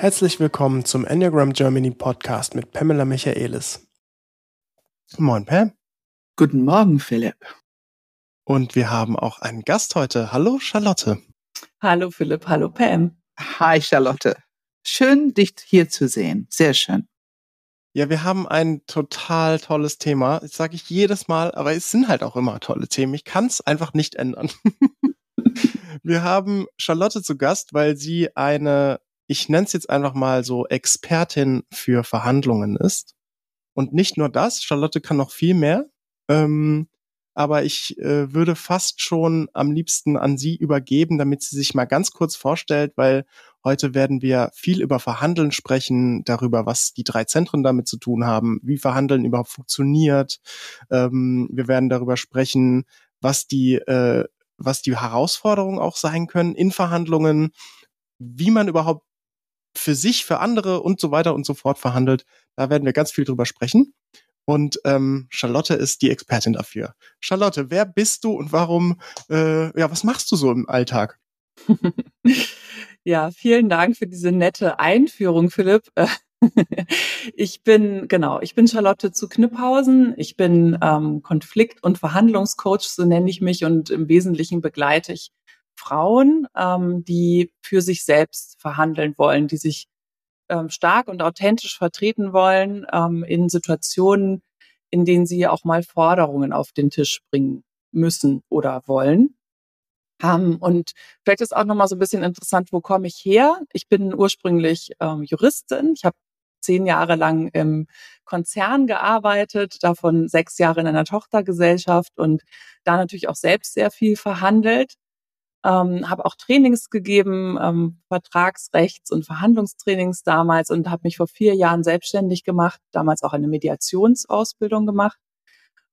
Herzlich willkommen zum Enneagram Germany Podcast mit Pamela Michaelis. Moin, Pam. Guten Morgen, Philipp. Und wir haben auch einen Gast heute. Hallo, Charlotte. Hallo, Philipp. Hallo, Pam. Hi, Charlotte. Schön, dich hier zu sehen. Sehr schön. Ja, wir haben ein total tolles Thema. Das sage ich jedes Mal, aber es sind halt auch immer tolle Themen. Ich kann es einfach nicht ändern. wir haben Charlotte zu Gast, weil sie eine ich nenne es jetzt einfach mal so Expertin für Verhandlungen ist. Und nicht nur das, Charlotte kann noch viel mehr. Ähm, aber ich äh, würde fast schon am liebsten an sie übergeben, damit sie sich mal ganz kurz vorstellt, weil heute werden wir viel über Verhandeln sprechen, darüber, was die drei Zentren damit zu tun haben, wie Verhandeln überhaupt funktioniert. Ähm, wir werden darüber sprechen, was die, äh, was die Herausforderungen auch sein können in Verhandlungen, wie man überhaupt für sich, für andere und so weiter und so fort verhandelt. Da werden wir ganz viel drüber sprechen. Und ähm, Charlotte ist die Expertin dafür. Charlotte, wer bist du und warum, äh, ja, was machst du so im Alltag? ja, vielen Dank für diese nette Einführung, Philipp. ich bin, genau, ich bin Charlotte zu Knipphausen. Ich bin ähm, Konflikt- und Verhandlungscoach, so nenne ich mich, und im Wesentlichen begleite ich Frauen, ähm, die für sich selbst verhandeln wollen, die sich ähm, stark und authentisch vertreten wollen ähm, in Situationen, in denen sie auch mal Forderungen auf den Tisch bringen müssen oder wollen. Um, und vielleicht ist auch noch mal so ein bisschen interessant, wo komme ich her? Ich bin ursprünglich ähm, Juristin. Ich habe zehn Jahre lang im Konzern gearbeitet, davon sechs Jahre in einer Tochtergesellschaft und da natürlich auch selbst sehr viel verhandelt ähm, habe auch Trainings gegeben, ähm, Vertragsrechts- und Verhandlungstrainings damals und habe mich vor vier Jahren selbstständig gemacht, damals auch eine Mediationsausbildung gemacht.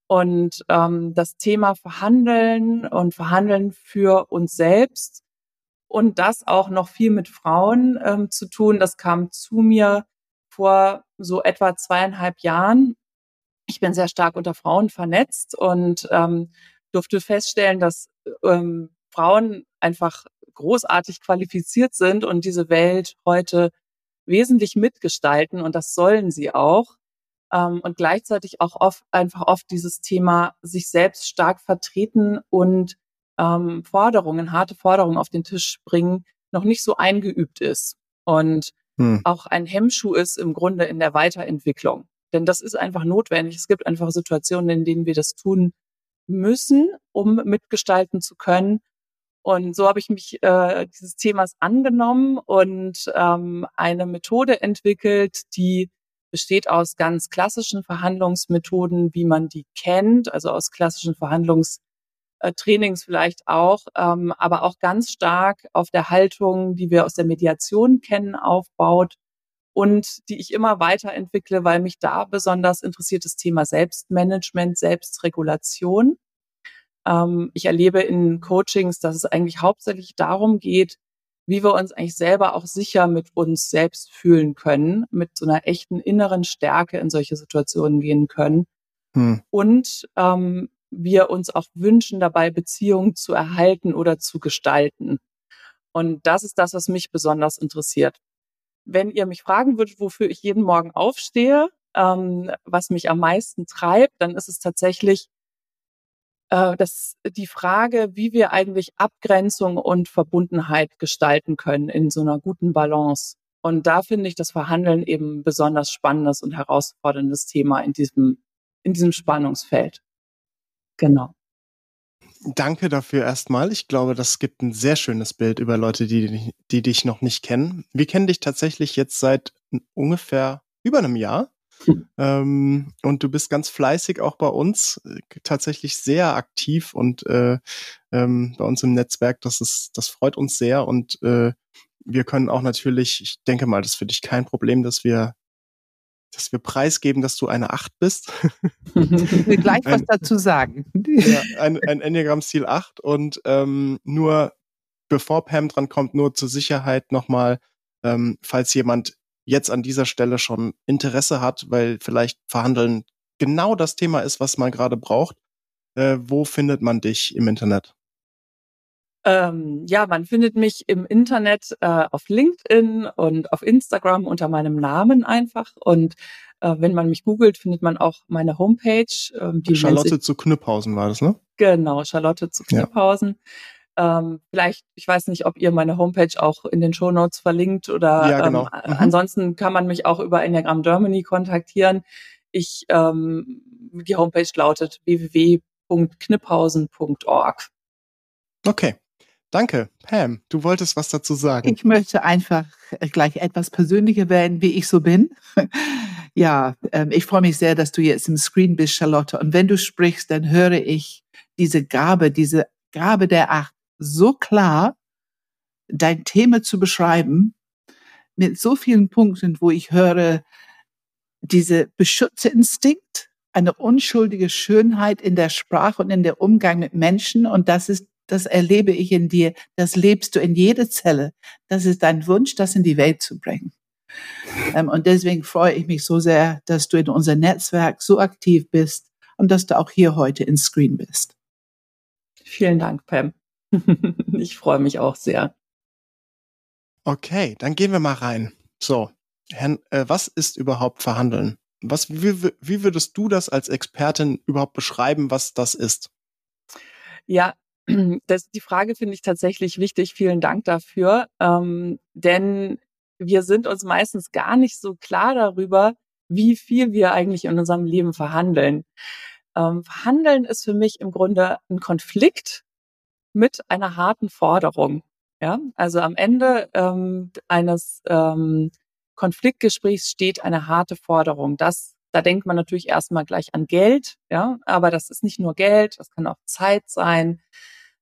Und ähm, das Thema Verhandeln und Verhandeln für uns selbst und das auch noch viel mit Frauen ähm, zu tun, das kam zu mir vor so etwa zweieinhalb Jahren. Ich bin sehr stark unter Frauen vernetzt und ähm, durfte feststellen, dass ähm, Frauen einfach großartig qualifiziert sind und diese Welt heute wesentlich mitgestalten und das sollen sie auch. Ähm, und gleichzeitig auch oft einfach oft dieses Thema sich selbst stark vertreten und ähm, Forderungen, harte Forderungen auf den Tisch bringen, noch nicht so eingeübt ist und hm. auch ein Hemmschuh ist im Grunde in der Weiterentwicklung. Denn das ist einfach notwendig. Es gibt einfach Situationen, in denen wir das tun müssen, um mitgestalten zu können. Und so habe ich mich äh, dieses Themas angenommen und ähm, eine Methode entwickelt, die besteht aus ganz klassischen Verhandlungsmethoden, wie man die kennt, also aus klassischen Verhandlungstrainings vielleicht auch, ähm, aber auch ganz stark auf der Haltung, die wir aus der Mediation kennen, aufbaut und die ich immer weiterentwickle, weil mich da besonders interessiert das Thema Selbstmanagement, Selbstregulation. Ähm, ich erlebe in Coachings, dass es eigentlich hauptsächlich darum geht, wie wir uns eigentlich selber auch sicher mit uns selbst fühlen können, mit so einer echten inneren Stärke in solche Situationen gehen können. Hm. Und ähm, wir uns auch wünschen, dabei Beziehungen zu erhalten oder zu gestalten. Und das ist das, was mich besonders interessiert. Wenn ihr mich fragen würdet, wofür ich jeden Morgen aufstehe, ähm, was mich am meisten treibt, dann ist es tatsächlich äh, das, die Frage, wie wir eigentlich Abgrenzung und Verbundenheit gestalten können in so einer guten Balance. Und da finde ich das Verhandeln eben besonders spannendes und herausforderndes Thema in diesem, in diesem Spannungsfeld. Genau. Danke dafür erstmal. Ich glaube, das gibt ein sehr schönes Bild über Leute, die, die dich noch nicht kennen. Wir kennen dich tatsächlich jetzt seit ungefähr über einem Jahr. Ähm, und du bist ganz fleißig auch bei uns, äh, tatsächlich sehr aktiv und äh, ähm, bei uns im Netzwerk. Das ist, das freut uns sehr und äh, wir können auch natürlich, ich denke mal, das ist für dich kein Problem, dass wir dass wir preisgeben, dass du eine Acht bist. Ich will gleich was dazu sagen. Ja, ein, ein Enneagram-Stil 8 und ähm, nur bevor Pam dran kommt, nur zur Sicherheit nochmal, ähm, falls jemand jetzt an dieser Stelle schon Interesse hat, weil vielleicht Verhandeln genau das Thema ist, was man gerade braucht, äh, wo findet man dich im Internet? Ähm, ja, man findet mich im Internet äh, auf LinkedIn und auf Instagram unter meinem Namen einfach. Und äh, wenn man mich googelt, findet man auch meine Homepage. Ähm, die Charlotte zu Knüpphausen war das, ne? Genau, Charlotte zu Knüpphausen. Ja. Ähm, vielleicht, ich weiß nicht, ob ihr meine Homepage auch in den Show Notes verlinkt oder ja, genau. ähm, mhm. ansonsten kann man mich auch über Enneagram Germany kontaktieren. Ich, ähm, die Homepage lautet www.knipphausen.org. Okay. Danke, Pam. Du wolltest was dazu sagen. Ich möchte einfach gleich etwas persönlicher werden, wie ich so bin. ja, ähm, ich freue mich sehr, dass du jetzt im Screen bist, Charlotte. Und wenn du sprichst, dann höre ich diese Gabe, diese Gabe der Acht so klar, dein Thema zu beschreiben, mit so vielen Punkten, wo ich höre, diese Beschützerinstinkt, eine unschuldige Schönheit in der Sprache und in der Umgang mit Menschen. Und das ist das erlebe ich in dir, das lebst du in jede Zelle. Das ist dein Wunsch, das in die Welt zu bringen. Ähm, und deswegen freue ich mich so sehr, dass du in unser Netzwerk so aktiv bist und dass du auch hier heute in Screen bist. Vielen Dank, Pam. ich freue mich auch sehr. Okay, dann gehen wir mal rein. So, Herrn, äh, was ist überhaupt Verhandeln? Was, wie, wie würdest du das als Expertin überhaupt beschreiben, was das ist? Ja, das, die Frage finde ich tatsächlich wichtig. Vielen Dank dafür. Ähm, denn wir sind uns meistens gar nicht so klar darüber, wie viel wir eigentlich in unserem Leben verhandeln. Ähm, verhandeln ist für mich im Grunde ein Konflikt mit einer harten Forderung. Ja, also am Ende ähm, eines ähm, Konfliktgesprächs steht eine harte Forderung. Das da denkt man natürlich erstmal gleich an Geld, ja, aber das ist nicht nur Geld, das kann auch Zeit sein,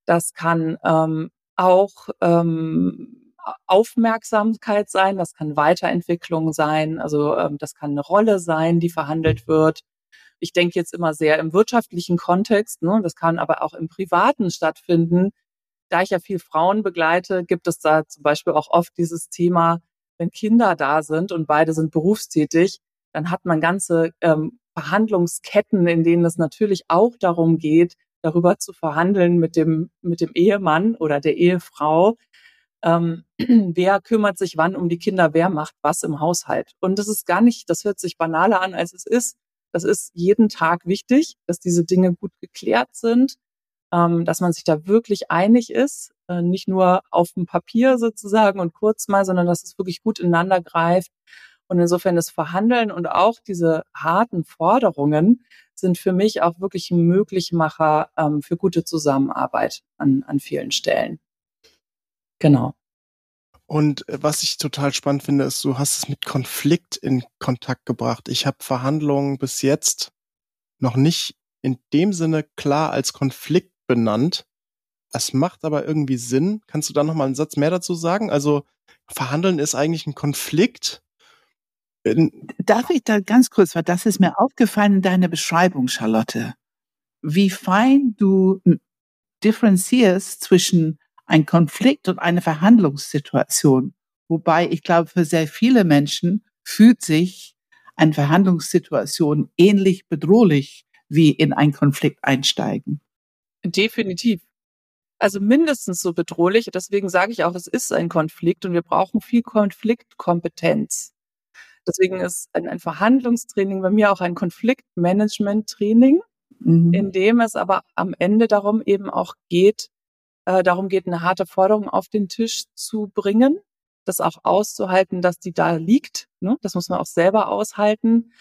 das kann ähm, auch ähm, Aufmerksamkeit sein, das kann Weiterentwicklung sein, also ähm, das kann eine Rolle sein, die verhandelt wird. Ich denke jetzt immer sehr im wirtschaftlichen Kontext, ne? das kann aber auch im Privaten stattfinden. Da ich ja viel Frauen begleite, gibt es da zum Beispiel auch oft dieses Thema, wenn Kinder da sind und beide sind berufstätig, dann hat man ganze ähm, Verhandlungsketten, in denen es natürlich auch darum geht, darüber zu verhandeln mit dem, mit dem Ehemann oder der Ehefrau, ähm, wer kümmert sich wann um die Kinder, wer macht was im Haushalt. Und das ist gar nicht, das hört sich banaler an, als es ist. Das ist jeden Tag wichtig, dass diese Dinge gut geklärt sind, ähm, dass man sich da wirklich einig ist, äh, nicht nur auf dem Papier sozusagen und kurz mal, sondern dass es wirklich gut ineinander greift. Und insofern das Verhandeln und auch diese harten Forderungen sind für mich auch wirklich ein Möglichmacher ähm, für gute Zusammenarbeit an, an vielen Stellen. Genau. Und äh, was ich total spannend finde, ist, du hast es mit Konflikt in Kontakt gebracht. Ich habe Verhandlungen bis jetzt noch nicht in dem Sinne klar als Konflikt benannt. Es macht aber irgendwie Sinn. Kannst du da noch mal einen Satz mehr dazu sagen? Also Verhandeln ist eigentlich ein Konflikt Darf ich da ganz kurz, weil das ist mir aufgefallen in deiner Beschreibung, Charlotte, wie fein du differenzierst zwischen ein Konflikt und eine Verhandlungssituation. Wobei ich glaube, für sehr viele Menschen fühlt sich eine Verhandlungssituation ähnlich bedrohlich wie in einen Konflikt einsteigen. Definitiv. Also mindestens so bedrohlich. Deswegen sage ich auch, es ist ein Konflikt und wir brauchen viel Konfliktkompetenz. Deswegen ist ein, ein Verhandlungstraining bei mir auch ein Konfliktmanagement-Training, mhm. in dem es aber am Ende darum eben auch geht, äh, darum geht, eine harte Forderung auf den Tisch zu bringen, das auch auszuhalten, dass die da liegt. Ne? Das muss man auch selber aushalten.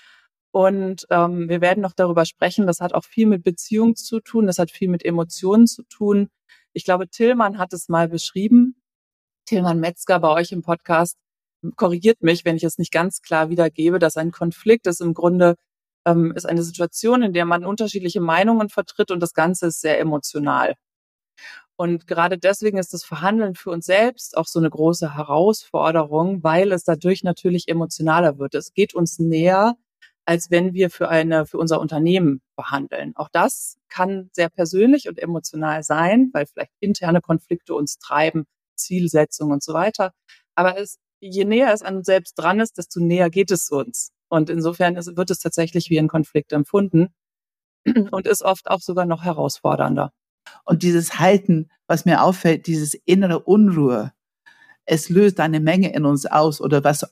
Und ähm, wir werden noch darüber sprechen. Das hat auch viel mit Beziehung zu tun. Das hat viel mit Emotionen zu tun. Ich glaube, Tillmann hat es mal beschrieben. Tillmann Metzger bei euch im Podcast korrigiert mich, wenn ich es nicht ganz klar wiedergebe, dass ein Konflikt ist im Grunde ähm, ist eine Situation, in der man unterschiedliche Meinungen vertritt und das Ganze ist sehr emotional. Und gerade deswegen ist das Verhandeln für uns selbst auch so eine große Herausforderung, weil es dadurch natürlich emotionaler wird. Es geht uns näher, als wenn wir für eine, für unser Unternehmen verhandeln. Auch das kann sehr persönlich und emotional sein, weil vielleicht interne Konflikte uns treiben, Zielsetzung und so weiter. Aber es je näher es an uns selbst dran ist, desto näher geht es uns. Und insofern ist, wird es tatsächlich wie ein Konflikt empfunden und ist oft auch sogar noch herausfordernder. Und dieses Halten, was mir auffällt, dieses innere Unruhe, es löst eine Menge in uns aus oder was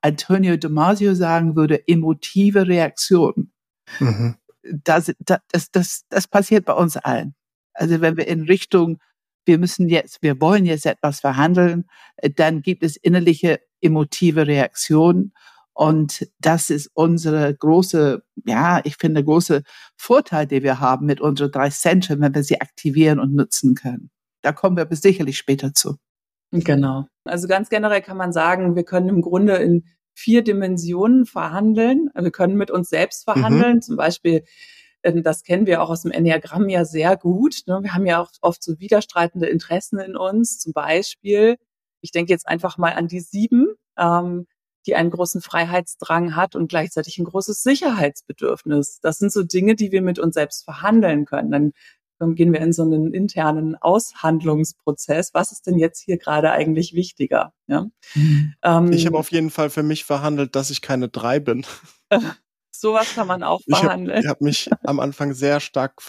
Antonio Damasio sagen würde, emotive Reaktion. Mhm. Das, das, das, das passiert bei uns allen. Also wenn wir in Richtung, wir müssen jetzt, wir wollen jetzt etwas verhandeln, äh, dann gibt es innerliche emotive Reaktionen. Und das ist unsere große, ja, ich finde, große Vorteil, den wir haben mit unseren drei Zentren, wenn wir sie aktivieren und nutzen können. Da kommen wir sicherlich später zu. Genau. Also ganz generell kann man sagen, wir können im Grunde in vier Dimensionen verhandeln. Wir können mit uns selbst mhm. verhandeln, mhm. zum Beispiel ähm, das kennen wir auch aus dem Enneagramm ja sehr gut. Ne? Wir haben ja auch oft so widerstreitende Interessen in uns. Zum Beispiel, ich denke jetzt einfach mal an die sieben, ähm, die einen großen Freiheitsdrang hat und gleichzeitig ein großes Sicherheitsbedürfnis. Das sind so Dinge, die wir mit uns selbst verhandeln können. Dann gehen wir in so einen internen Aushandlungsprozess. Was ist denn jetzt hier gerade eigentlich wichtiger? Ja? Mhm. Ähm, ich habe auf jeden Fall für mich verhandelt, dass ich keine drei bin. Sowas kann man auch verhandeln. Ich habe hab mich am Anfang sehr stark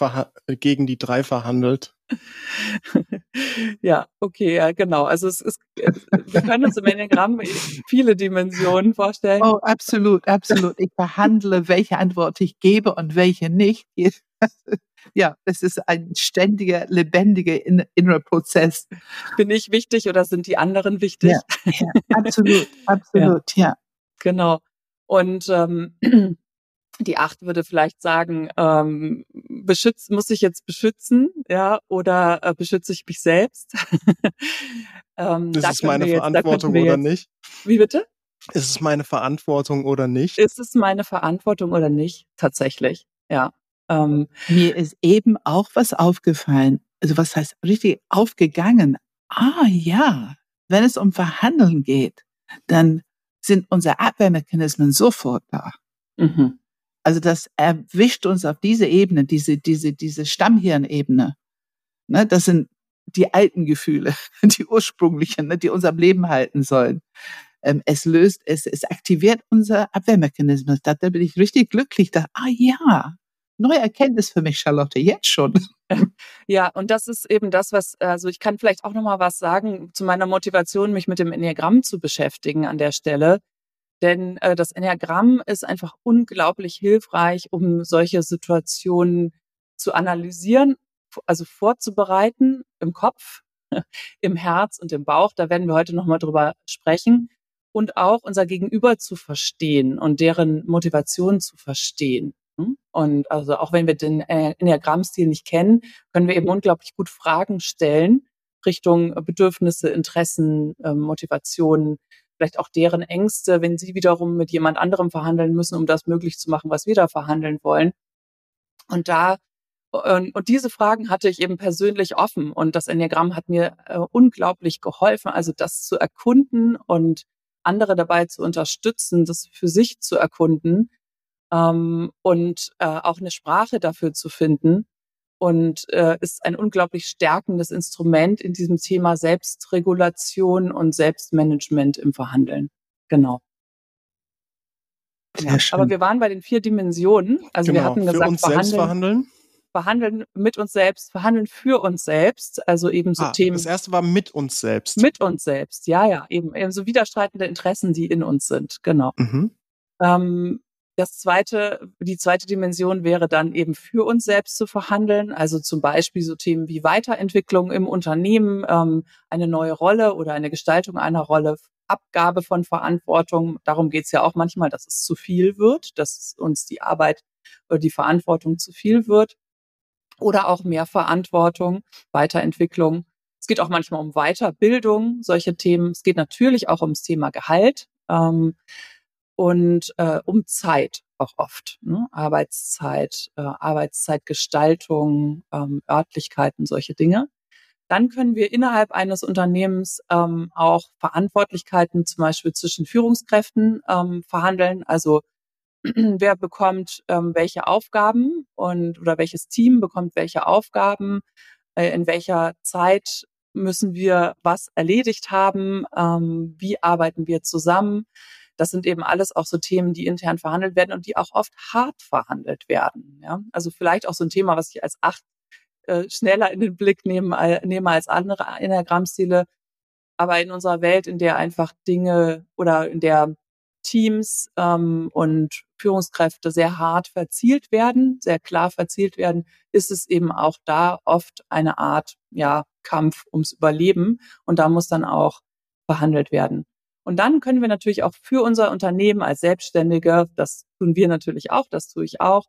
gegen die drei verhandelt. ja, okay, ja, genau. Also es ist, wir können uns im Enneagramm viele Dimensionen vorstellen. Oh, absolut, absolut. Ich verhandle, welche Antwort ich gebe und welche nicht. Ja, es ist ein ständiger, lebendiger innerer Prozess. Bin ich wichtig oder sind die anderen wichtig? Ja, ja absolut, absolut, ja. ja. Genau. Und ähm, die Acht würde vielleicht sagen, ähm, beschützt, muss ich jetzt beschützen, ja, oder äh, beschütze ich mich selbst? ähm, ist es meine jetzt, Verantwortung oder jetzt, nicht? Wie bitte? Ist es meine Verantwortung oder nicht? Ist es meine Verantwortung oder nicht? Tatsächlich, ja. Ähm, Mir ist eben auch was aufgefallen. Also was heißt richtig aufgegangen? Ah ja, wenn es um Verhandeln geht, dann sind unsere Abwehrmechanismen sofort da. Mhm. Also das erwischt uns auf diese Ebene, diese, diese, diese Stammhirnebene. Ne, das sind die alten Gefühle, die ursprünglichen, ne, die uns am Leben halten sollen. Ähm, es löst, es, es aktiviert unser Abwehrmechanismus. Da, da bin ich richtig glücklich. Da, ah ja, neue Erkenntnis für mich, Charlotte, jetzt schon. Ja, und das ist eben das, was, also ich kann vielleicht auch noch mal was sagen zu meiner Motivation, mich mit dem Enneagramm zu beschäftigen an der Stelle. Denn äh, das Enneagramm ist einfach unglaublich hilfreich, um solche Situationen zu analysieren, also vorzubereiten im Kopf, im Herz und im Bauch. Da werden wir heute nochmal drüber sprechen. Und auch unser Gegenüber zu verstehen und deren Motivation zu verstehen. Hm? Und also auch wenn wir den äh, Enneagrammstil nicht kennen, können wir eben unglaublich gut Fragen stellen Richtung Bedürfnisse, Interessen, äh, Motivationen, vielleicht auch deren Ängste, wenn sie wiederum mit jemand anderem verhandeln müssen, um das möglich zu machen, was wir da verhandeln wollen. Und da und, und diese Fragen hatte ich eben persönlich offen und das Enneagramm hat mir äh, unglaublich geholfen, also das zu erkunden und andere dabei zu unterstützen, das für sich zu erkunden ähm, und äh, auch eine Sprache dafür zu finden, und äh, ist ein unglaublich stärkendes Instrument in diesem Thema Selbstregulation und Selbstmanagement im Verhandeln. Genau. Ja, aber wir waren bei den vier Dimensionen. Also genau. wir hatten gesagt, für uns verhandeln, selbst verhandeln. Verhandeln mit uns selbst, verhandeln für uns selbst, also eben so ah, Themen. Das erste war mit uns selbst. Mit uns selbst, ja, ja, eben, eben so widerstreitende Interessen, die in uns sind, genau. Mhm. Ähm, das zweite, die zweite Dimension wäre dann eben für uns selbst zu verhandeln. Also zum Beispiel so Themen wie Weiterentwicklung im Unternehmen, ähm, eine neue Rolle oder eine Gestaltung einer Rolle, Abgabe von Verantwortung. Darum geht es ja auch manchmal, dass es zu viel wird, dass uns die Arbeit oder die Verantwortung zu viel wird. Oder auch mehr Verantwortung, Weiterentwicklung. Es geht auch manchmal um Weiterbildung, solche Themen. Es geht natürlich auch ums Thema Gehalt. Ähm, und äh, um Zeit auch oft. Ne? Arbeitszeit, äh, Arbeitszeitgestaltung, ähm, Örtlichkeiten, solche Dinge. Dann können wir innerhalb eines Unternehmens ähm, auch Verantwortlichkeiten zum Beispiel zwischen Führungskräften ähm, verhandeln. Also wer bekommt ähm, welche Aufgaben und oder welches Team bekommt welche Aufgaben, äh, in welcher Zeit müssen wir was erledigt haben, ähm, wie arbeiten wir zusammen das sind eben alles auch so Themen, die intern verhandelt werden und die auch oft hart verhandelt werden. Ja? Also vielleicht auch so ein Thema, was ich als acht äh, schneller in den Blick nehmen, äh, nehme als andere Enneagrammstile. Aber in unserer Welt, in der einfach Dinge oder in der Teams ähm, und Führungskräfte sehr hart verzielt werden, sehr klar verzielt werden, ist es eben auch da oft eine Art ja, Kampf ums Überleben. Und da muss dann auch behandelt werden. Und dann können wir natürlich auch für unser Unternehmen als Selbstständige, das tun wir natürlich auch, das tue ich auch,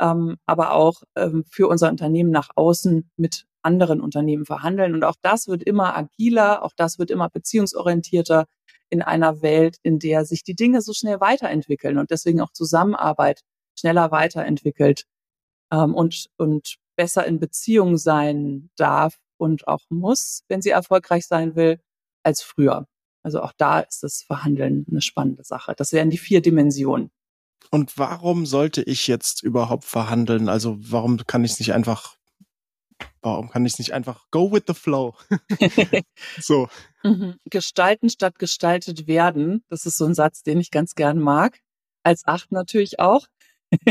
ähm, aber auch ähm, für unser Unternehmen nach außen mit anderen Unternehmen verhandeln. Und auch das wird immer agiler, auch das wird immer beziehungsorientierter in einer Welt, in der sich die Dinge so schnell weiterentwickeln und deswegen auch Zusammenarbeit schneller weiterentwickelt ähm, und, und besser in Beziehung sein darf und auch muss, wenn sie erfolgreich sein will, als früher. Also auch da ist das Verhandeln eine spannende Sache. Das wären die vier Dimensionen. Und warum sollte ich jetzt überhaupt verhandeln? Also warum kann ich es nicht einfach, warum kann ich es nicht einfach go with the flow? so. Mhm. Gestalten statt gestaltet werden. Das ist so ein Satz, den ich ganz gern mag. Als Acht natürlich auch.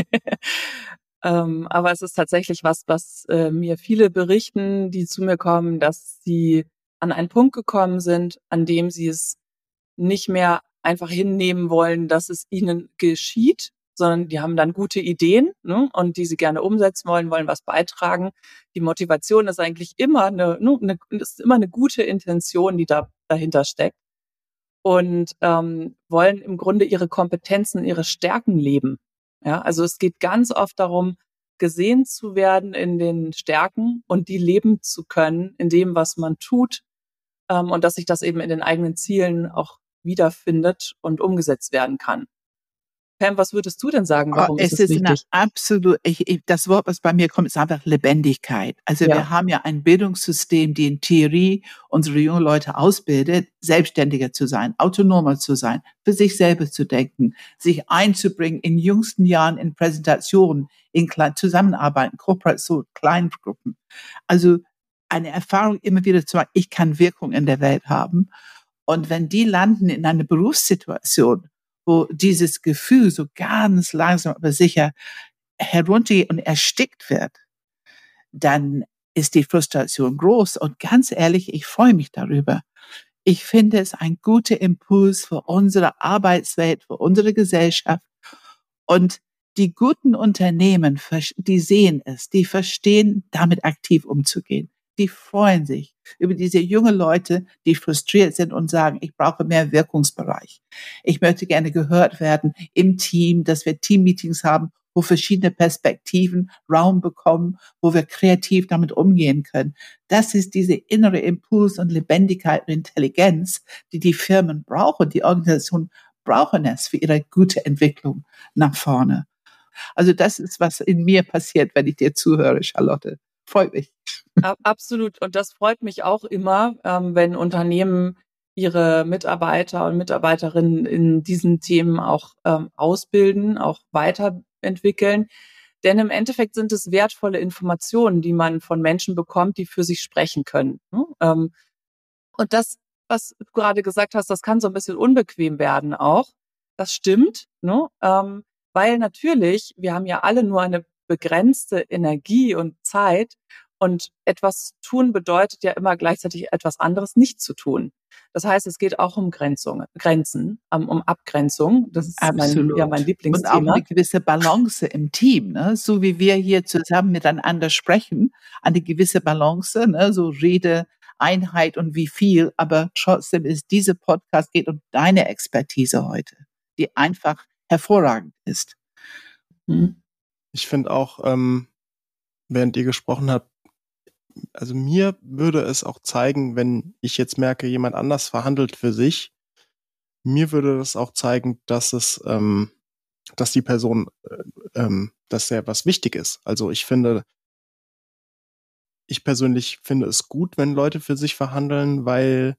ähm, aber es ist tatsächlich was, was äh, mir viele berichten, die zu mir kommen, dass sie an einen Punkt gekommen sind, an dem sie es nicht mehr einfach hinnehmen wollen, dass es ihnen geschieht, sondern die haben dann gute Ideen ne, und die sie gerne umsetzen wollen, wollen was beitragen. Die Motivation ist eigentlich immer eine, ne, eine ist immer eine gute Intention, die da dahinter steckt und ähm, wollen im Grunde ihre Kompetenzen, ihre Stärken leben. Ja, also es geht ganz oft darum, gesehen zu werden in den Stärken und die leben zu können in dem, was man tut ähm, und dass sich das eben in den eigenen Zielen auch wiederfindet und umgesetzt werden kann. Pam, was würdest du denn sagen? Oh, warum oh, es ist es ist eine absolut, ich, ich, das Wort, was bei mir kommt, ist einfach Lebendigkeit. Also ja. wir haben ja ein Bildungssystem, die in Theorie unsere jungen Leute ausbildet, selbstständiger zu sein, autonomer zu sein, für sich selber zu denken, sich einzubringen in jüngsten Jahren in Präsentationen, in Zusammenarbeiten, Kooperation, kleinen Gruppen. Also eine Erfahrung immer wieder zu machen, ich kann Wirkung in der Welt haben. Und wenn die landen in einer Berufssituation, wo dieses Gefühl so ganz langsam aber sicher heruntergeht und erstickt wird, dann ist die Frustration groß. Und ganz ehrlich, ich freue mich darüber. Ich finde es ein guter Impuls für unsere Arbeitswelt, für unsere Gesellschaft. Und die guten Unternehmen, die sehen es, die verstehen, damit aktiv umzugehen die freuen sich über diese junge Leute, die frustriert sind und sagen, ich brauche mehr Wirkungsbereich. Ich möchte gerne gehört werden im Team, dass wir Teammeetings haben, wo verschiedene Perspektiven Raum bekommen, wo wir kreativ damit umgehen können. Das ist diese innere Impuls und Lebendigkeit und Intelligenz, die die Firmen brauchen, die Organisationen brauchen es für ihre gute Entwicklung nach vorne. Also das ist, was in mir passiert, wenn ich dir zuhöre, Charlotte. Freut mich. Absolut. Und das freut mich auch immer, ähm, wenn Unternehmen ihre Mitarbeiter und Mitarbeiterinnen in diesen Themen auch ähm, ausbilden, auch weiterentwickeln. Denn im Endeffekt sind es wertvolle Informationen, die man von Menschen bekommt, die für sich sprechen können. Ne? Ähm, und das, was du gerade gesagt hast, das kann so ein bisschen unbequem werden auch. Das stimmt, ne? ähm, weil natürlich, wir haben ja alle nur eine begrenzte Energie und Zeit und etwas tun bedeutet ja immer gleichzeitig etwas anderes nicht zu tun. Das heißt, es geht auch um Grenzungen, Grenzen, um, um Abgrenzung. Das ist Absolut. Mein, ja, mein Lieblingsthema. Und auch eine gewisse Balance im Team, ne? so wie wir hier zusammen miteinander sprechen, eine gewisse Balance, ne? so Rede, Einheit und wie viel. Aber trotzdem ist diese Podcast geht um deine Expertise heute, die einfach hervorragend ist. Hm. Ich finde auch, ähm, während ihr gesprochen habt, also mir würde es auch zeigen, wenn ich jetzt merke, jemand anders verhandelt für sich, mir würde das auch zeigen, dass es, ähm, dass die Person, äh, ähm, dass sehr was wichtig ist. Also ich finde, ich persönlich finde es gut, wenn Leute für sich verhandeln, weil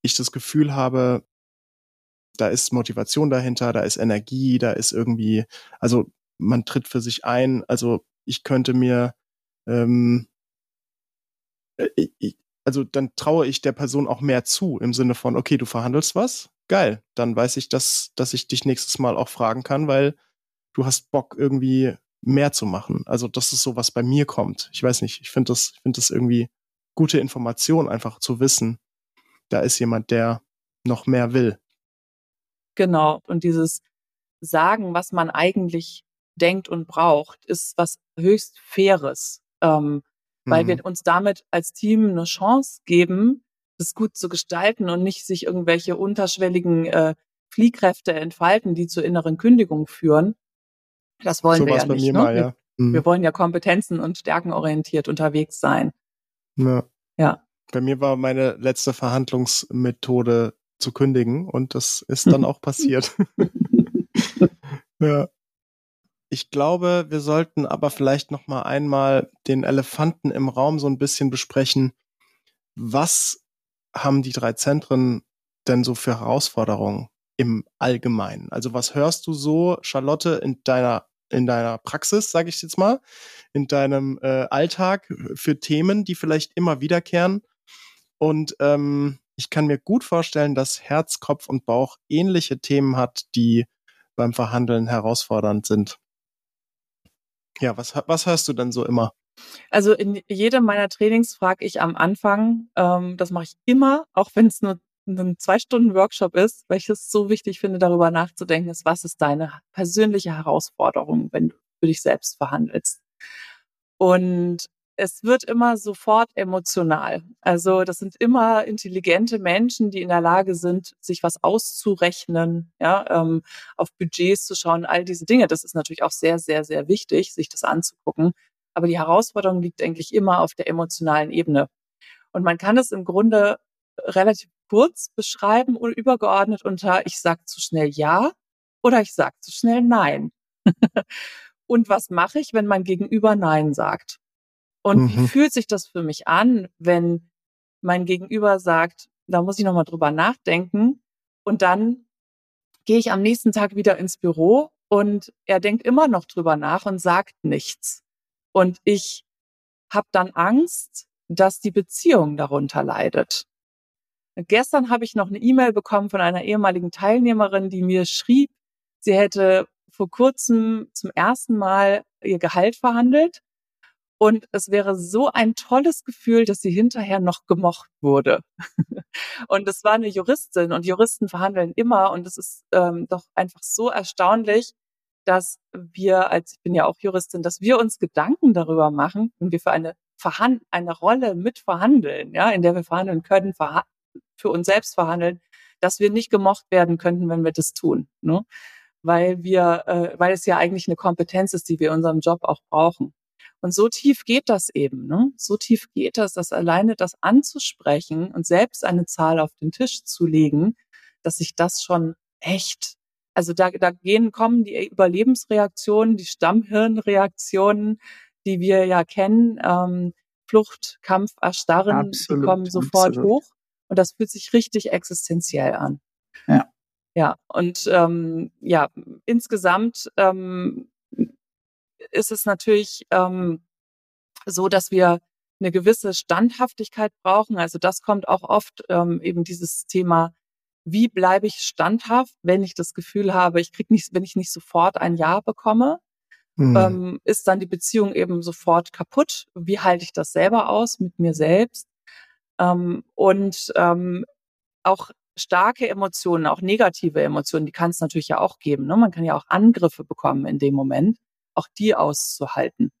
ich das Gefühl habe, da ist Motivation dahinter, da ist Energie, da ist irgendwie, also man tritt für sich ein. Also ich könnte mir ähm, äh, ich, also dann traue ich der Person auch mehr zu im Sinne von, okay, du verhandelst was, geil, dann weiß ich, dass, dass ich dich nächstes Mal auch fragen kann, weil du hast Bock irgendwie mehr zu machen. Also das ist so, was bei mir kommt. Ich weiß nicht, ich finde das, ich finde das irgendwie gute Information, einfach zu wissen, da ist jemand, der noch mehr will. Genau. Und dieses Sagen, was man eigentlich denkt und braucht, ist was höchst Faires, ähm, weil mhm. wir uns damit als Team eine Chance geben, das gut zu gestalten und nicht sich irgendwelche unterschwelligen äh, Fliehkräfte entfalten, die zur inneren Kündigung führen. Das wollen so wir ja nicht. Ne? Mal, ja. Mhm. Wir wollen ja kompetenzen- und stärkenorientiert unterwegs sein. Ja. ja. Bei mir war meine letzte Verhandlungsmethode zu kündigen und das ist dann auch passiert. ja. Ich glaube, wir sollten aber vielleicht noch mal einmal den Elefanten im Raum so ein bisschen besprechen. Was haben die drei Zentren denn so für Herausforderungen im Allgemeinen? Also was hörst du so, Charlotte, in deiner in deiner Praxis, sage ich jetzt mal, in deinem äh, Alltag für Themen, die vielleicht immer wiederkehren? Und ähm, ich kann mir gut vorstellen, dass Herz, Kopf und Bauch ähnliche Themen hat, die beim Verhandeln herausfordernd sind. Ja, was, was hörst du denn so immer? Also in jedem meiner Trainings frage ich am Anfang, ähm, das mache ich immer, auch wenn es nur ein zwei Stunden Workshop ist, weil ich es so wichtig finde, darüber nachzudenken, ist, was ist deine persönliche Herausforderung, wenn du für dich selbst verhandelst. Und es wird immer sofort emotional. Also das sind immer intelligente Menschen, die in der Lage sind, sich was auszurechnen, ja, ähm, auf Budgets zu schauen, all diese Dinge. Das ist natürlich auch sehr, sehr, sehr wichtig, sich das anzugucken. Aber die Herausforderung liegt eigentlich immer auf der emotionalen Ebene. Und man kann es im Grunde relativ kurz beschreiben oder übergeordnet unter ich sag zu schnell ja oder ich sag zu schnell nein. Und was mache ich, wenn mein Gegenüber nein sagt? Und mhm. wie fühlt sich das für mich an, wenn mein Gegenüber sagt, da muss ich nochmal drüber nachdenken und dann gehe ich am nächsten Tag wieder ins Büro und er denkt immer noch drüber nach und sagt nichts. Und ich habe dann Angst, dass die Beziehung darunter leidet. Gestern habe ich noch eine E-Mail bekommen von einer ehemaligen Teilnehmerin, die mir schrieb, sie hätte vor kurzem zum ersten Mal ihr Gehalt verhandelt und es wäre so ein tolles Gefühl, dass sie hinterher noch gemocht wurde. und es war eine Juristin und Juristen verhandeln immer. Und es ist ähm, doch einfach so erstaunlich, dass wir, als ich bin ja auch Juristin, dass wir uns Gedanken darüber machen, wenn wir für eine Verhand eine Rolle mit verhandeln, ja, in der wir verhandeln können, verha für uns selbst verhandeln, dass wir nicht gemocht werden könnten, wenn wir das tun. Ne? Weil wir, äh, weil es ja eigentlich eine Kompetenz ist, die wir in unserem Job auch brauchen. Und so tief geht das eben, ne? So tief geht das, dass alleine das anzusprechen und selbst eine Zahl auf den Tisch zu legen, dass sich das schon echt, also da, da gehen, kommen die Überlebensreaktionen, die Stammhirnreaktionen, die wir ja kennen, ähm, Flucht, Kampf, Erstarren, absolut, die kommen sofort absolut. hoch. Und das fühlt sich richtig existenziell an. Ja. Ja, und ähm, ja, insgesamt ähm, ist es natürlich ähm, so, dass wir eine gewisse Standhaftigkeit brauchen. Also das kommt auch oft ähm, eben dieses Thema, wie bleibe ich standhaft, wenn ich das Gefühl habe, ich krieg nicht, wenn ich nicht sofort ein Ja bekomme, mhm. ähm, ist dann die Beziehung eben sofort kaputt. Wie halte ich das selber aus mit mir selbst? Ähm, und ähm, auch starke Emotionen, auch negative Emotionen, die kann es natürlich ja auch geben. Ne? Man kann ja auch Angriffe bekommen in dem Moment auch die auszuhalten.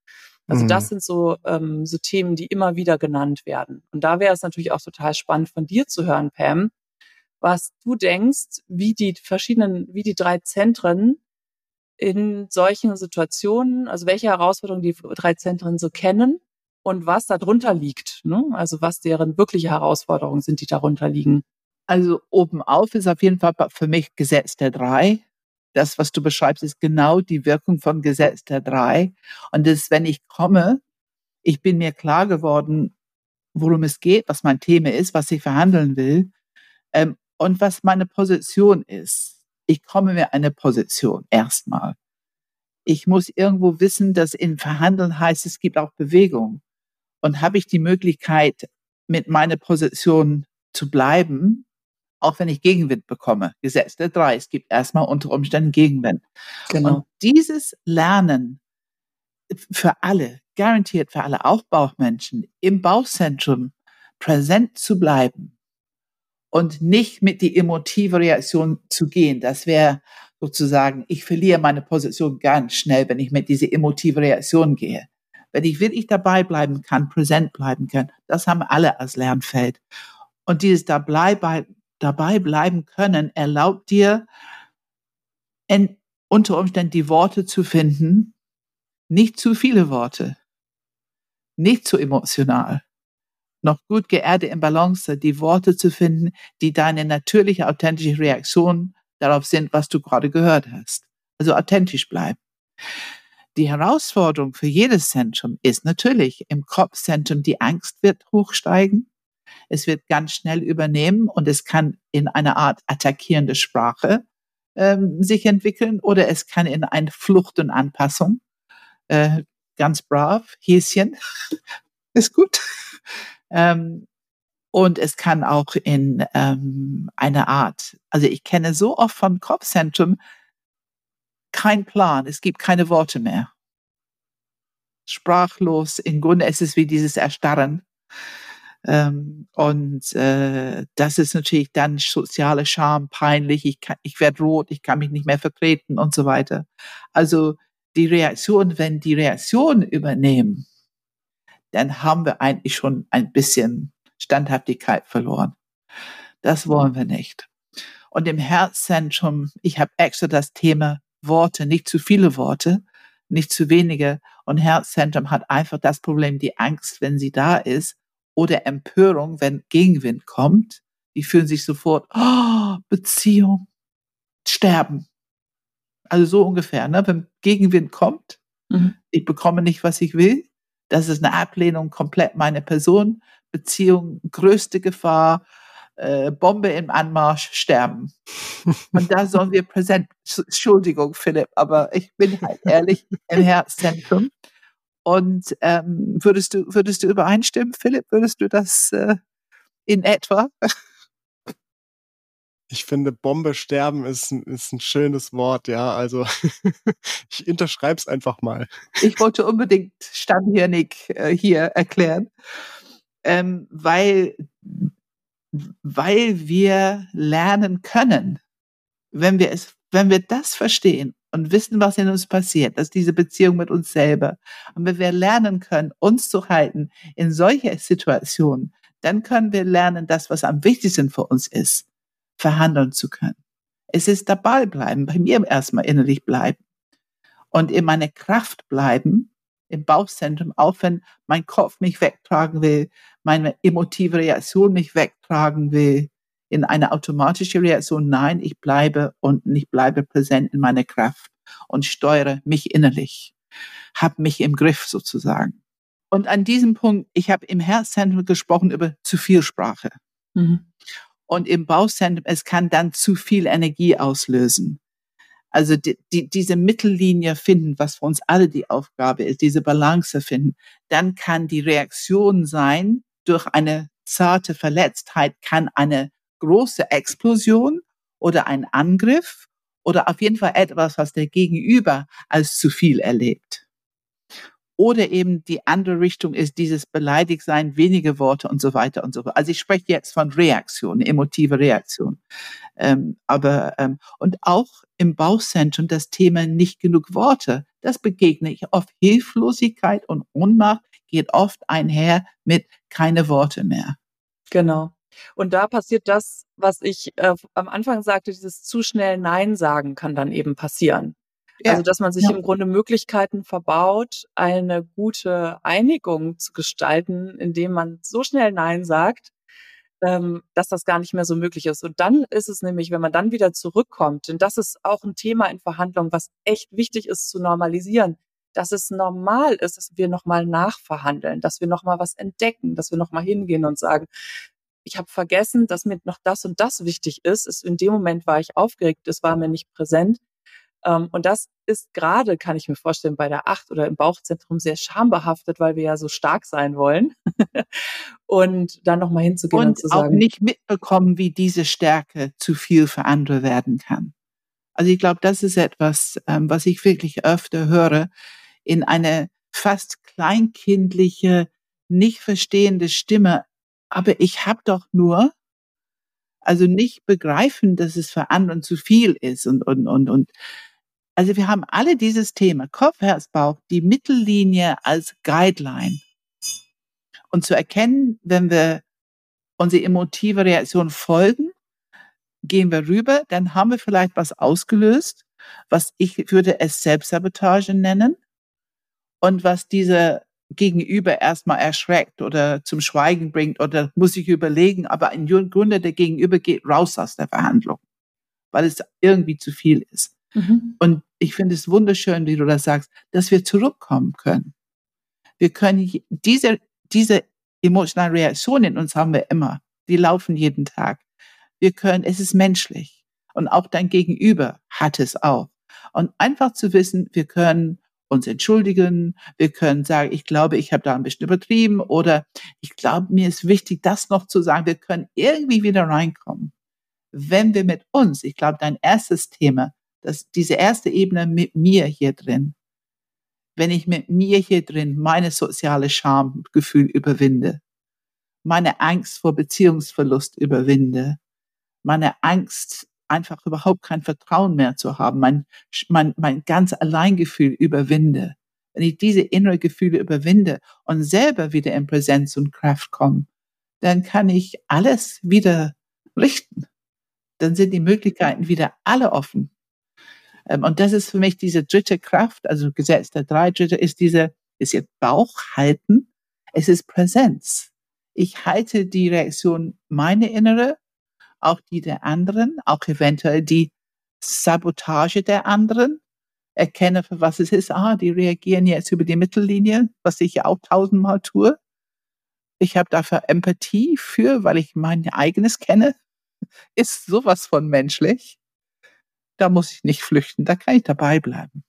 Also mhm. das sind so, ähm, so Themen, die immer wieder genannt werden. Und da wäre es natürlich auch total spannend von dir zu hören, Pam, was du denkst, wie die verschiedenen, wie die drei Zentren in solchen Situationen, also welche Herausforderungen die drei Zentren so kennen und was darunter liegt. Ne? Also was deren wirkliche Herausforderungen sind, die darunter liegen. Also oben auf ist auf jeden Fall für mich Gesetz der drei das, was du beschreibst, ist genau die Wirkung von Gesetz der drei. Und das, wenn ich komme, ich bin mir klar geworden, worum es geht, was mein Thema ist, was ich verhandeln will ähm, und was meine Position ist. Ich komme mir eine Position erstmal. Ich muss irgendwo wissen, dass in Verhandeln heißt, es gibt auch Bewegung. Und habe ich die Möglichkeit, mit meiner Position zu bleiben auch wenn ich Gegenwind bekomme. Gesetz der drei. Es gibt erstmal unter Umständen Gegenwind. Genau. Und dieses Lernen, für alle, garantiert für alle, auch Bauchmenschen, im Bauchzentrum präsent zu bleiben und nicht mit die emotive Reaktion zu gehen. Das wäre sozusagen, ich verliere meine Position ganz schnell, wenn ich mit dieser emotive Reaktion gehe. Wenn ich wirklich dabei bleiben kann, präsent bleiben kann, das haben alle als Lernfeld. Und dieses dabei, dabei bleiben können erlaubt dir, in, unter Umständen die Worte zu finden, nicht zu viele Worte, nicht zu emotional, noch gut geerdet im Balance, die Worte zu finden, die deine natürliche, authentische Reaktion darauf sind, was du gerade gehört hast. Also authentisch bleiben. Die Herausforderung für jedes Zentrum ist natürlich im Kopfzentrum, die Angst wird hochsteigen. Es wird ganz schnell übernehmen und es kann in eine Art attackierende Sprache ähm, sich entwickeln oder es kann in eine Flucht und Anpassung. Äh, ganz brav, Häschen, ist gut. Ähm, und es kann auch in ähm, eine Art, also ich kenne so oft vom Kopfzentrum kein Plan, es gibt keine Worte mehr. Sprachlos, im Grunde ist es wie dieses Erstarren. Ähm, und äh, das ist natürlich dann soziale Scham, peinlich, ich, kann, ich werde rot, ich kann mich nicht mehr vertreten und so weiter. Also die Reaktion, wenn die Reaktion übernehmen, dann haben wir eigentlich schon ein bisschen Standhaftigkeit verloren. Das wollen wir nicht. Und im Herzzentrum, ich habe extra das Thema Worte, nicht zu viele Worte, nicht zu wenige. Und Herzzentrum hat einfach das Problem, die Angst, wenn sie da ist, oder Empörung, wenn Gegenwind kommt. Die fühlen sich sofort, oh, Beziehung, sterben. Also so ungefähr, ne? Wenn Gegenwind kommt, mhm. ich bekomme nicht, was ich will, das ist eine Ablehnung komplett meiner Person. Beziehung, größte Gefahr, äh, Bombe im Anmarsch, sterben. Und da sollen wir präsent, Entschuldigung, Philipp, aber ich bin halt ehrlich im Herzzentrum. Und ähm, würdest du würdest du übereinstimmen, Philipp? Würdest du das äh, in etwa? Ich finde, Bombe sterben ist ein, ist ein schönes Wort, ja. Also ich unterschreibe es einfach mal. Ich wollte unbedingt Stammhirnig äh, hier erklären, ähm, weil, weil wir lernen können, wenn wir es, wenn wir das verstehen und wissen, was in uns passiert, dass diese Beziehung mit uns selber, und wenn wir lernen können, uns zu halten in solche Situationen, dann können wir lernen, das, was am wichtigsten für uns ist verhandeln zu können. Es ist dabei bleiben, bei mir erstmal innerlich bleiben und in meiner Kraft bleiben, im Bauchzentrum, auch wenn mein Kopf mich wegtragen will, meine emotive Reaktion mich wegtragen will, in eine automatische Reaktion, nein, ich bleibe und ich bleibe präsent in meiner Kraft und steuere mich innerlich, habe mich im Griff sozusagen. Und an diesem Punkt, ich habe im Herzzentrum gesprochen über zu viel Sprache. Mhm und im Bauchzentrum, es kann dann zu viel Energie auslösen. Also die, die, diese Mittellinie finden, was für uns alle die Aufgabe ist, diese Balance finden. Dann kann die Reaktion sein, durch eine zarte Verletztheit kann eine große Explosion oder ein Angriff oder auf jeden Fall etwas, was der Gegenüber als zu viel erlebt. Oder eben die andere Richtung ist dieses Beleidigtsein, wenige Worte und so weiter und so fort. Also ich spreche jetzt von Reaktion, emotive Reaktion. Ähm, aber ähm, und auch im Bauchzentrum das Thema nicht genug Worte. Das begegne ich oft. Hilflosigkeit und Ohnmacht geht oft einher mit keine Worte mehr. Genau. Und da passiert das, was ich äh, am Anfang sagte, dieses zu schnell Nein sagen kann dann eben passieren. Ja. Also, dass man sich ja. im Grunde Möglichkeiten verbaut, eine gute Einigung zu gestalten, indem man so schnell Nein sagt, ähm, dass das gar nicht mehr so möglich ist. Und dann ist es nämlich, wenn man dann wieder zurückkommt, denn das ist auch ein Thema in Verhandlungen, was echt wichtig ist zu normalisieren, dass es normal ist, dass wir nochmal nachverhandeln, dass wir nochmal was entdecken, dass wir nochmal hingehen und sagen, ich habe vergessen, dass mir noch das und das wichtig ist. ist. In dem Moment war ich aufgeregt, es war mir nicht präsent. Ähm, und das ist gerade, kann ich mir vorstellen, bei der Acht oder im Bauchzentrum sehr schambehaftet, weil wir ja so stark sein wollen. und dann nochmal hinzugehen und, und zu sagen. auch nicht mitbekommen, wie diese Stärke zu viel für andere werden kann. Also ich glaube, das ist etwas, ähm, was ich wirklich öfter höre in eine fast kleinkindliche, nicht verstehende Stimme. Aber ich habe doch nur, also nicht begreifen, dass es für andere zu viel ist und, und, und, und. Also wir haben alle dieses Thema, Kopf, Herz, Bauch, die Mittellinie als Guideline. Und zu erkennen, wenn wir unsere emotive Reaktion folgen, gehen wir rüber, dann haben wir vielleicht was ausgelöst, was ich würde es Selbstsabotage nennen und was diese Gegenüber erstmal erschreckt oder zum Schweigen bringt oder muss ich überlegen, aber im Grunde der Gegenüber geht raus aus der Verhandlung, weil es irgendwie zu viel ist. Mhm. Und ich finde es wunderschön, wie du das sagst, dass wir zurückkommen können. Wir können diese, diese emotionale Reaktion in uns haben wir immer. Die laufen jeden Tag. Wir können, es ist menschlich. Und auch dein Gegenüber hat es auch. Und einfach zu wissen, wir können uns entschuldigen, wir können sagen, ich glaube, ich habe da ein bisschen übertrieben oder ich glaube, mir ist wichtig, das noch zu sagen. Wir können irgendwie wieder reinkommen. Wenn wir mit uns, ich glaube, dein erstes Thema, das, diese erste Ebene mit mir hier drin, wenn ich mit mir hier drin meine soziale Schamgefühl überwinde, meine Angst vor Beziehungsverlust überwinde, meine Angst einfach überhaupt kein Vertrauen mehr zu haben, mein, mein, mein ganz Alleingefühl überwinde, wenn ich diese innere Gefühle überwinde und selber wieder in Präsenz und Kraft komme, dann kann ich alles wieder richten. Dann sind die Möglichkeiten wieder alle offen. Ähm, und das ist für mich diese dritte Kraft, also Gesetz der drei dritte ist diese, ist jetzt Bauch halten. Es ist Präsenz. Ich halte die Reaktion meine innere auch die der anderen, auch eventuell die Sabotage der anderen, erkenne, für was es ist. Ah, die reagieren jetzt über die Mittellinie, was ich ja auch tausendmal tue. Ich habe dafür Empathie für, weil ich mein eigenes kenne. Ist sowas von menschlich. Da muss ich nicht flüchten, da kann ich dabei bleiben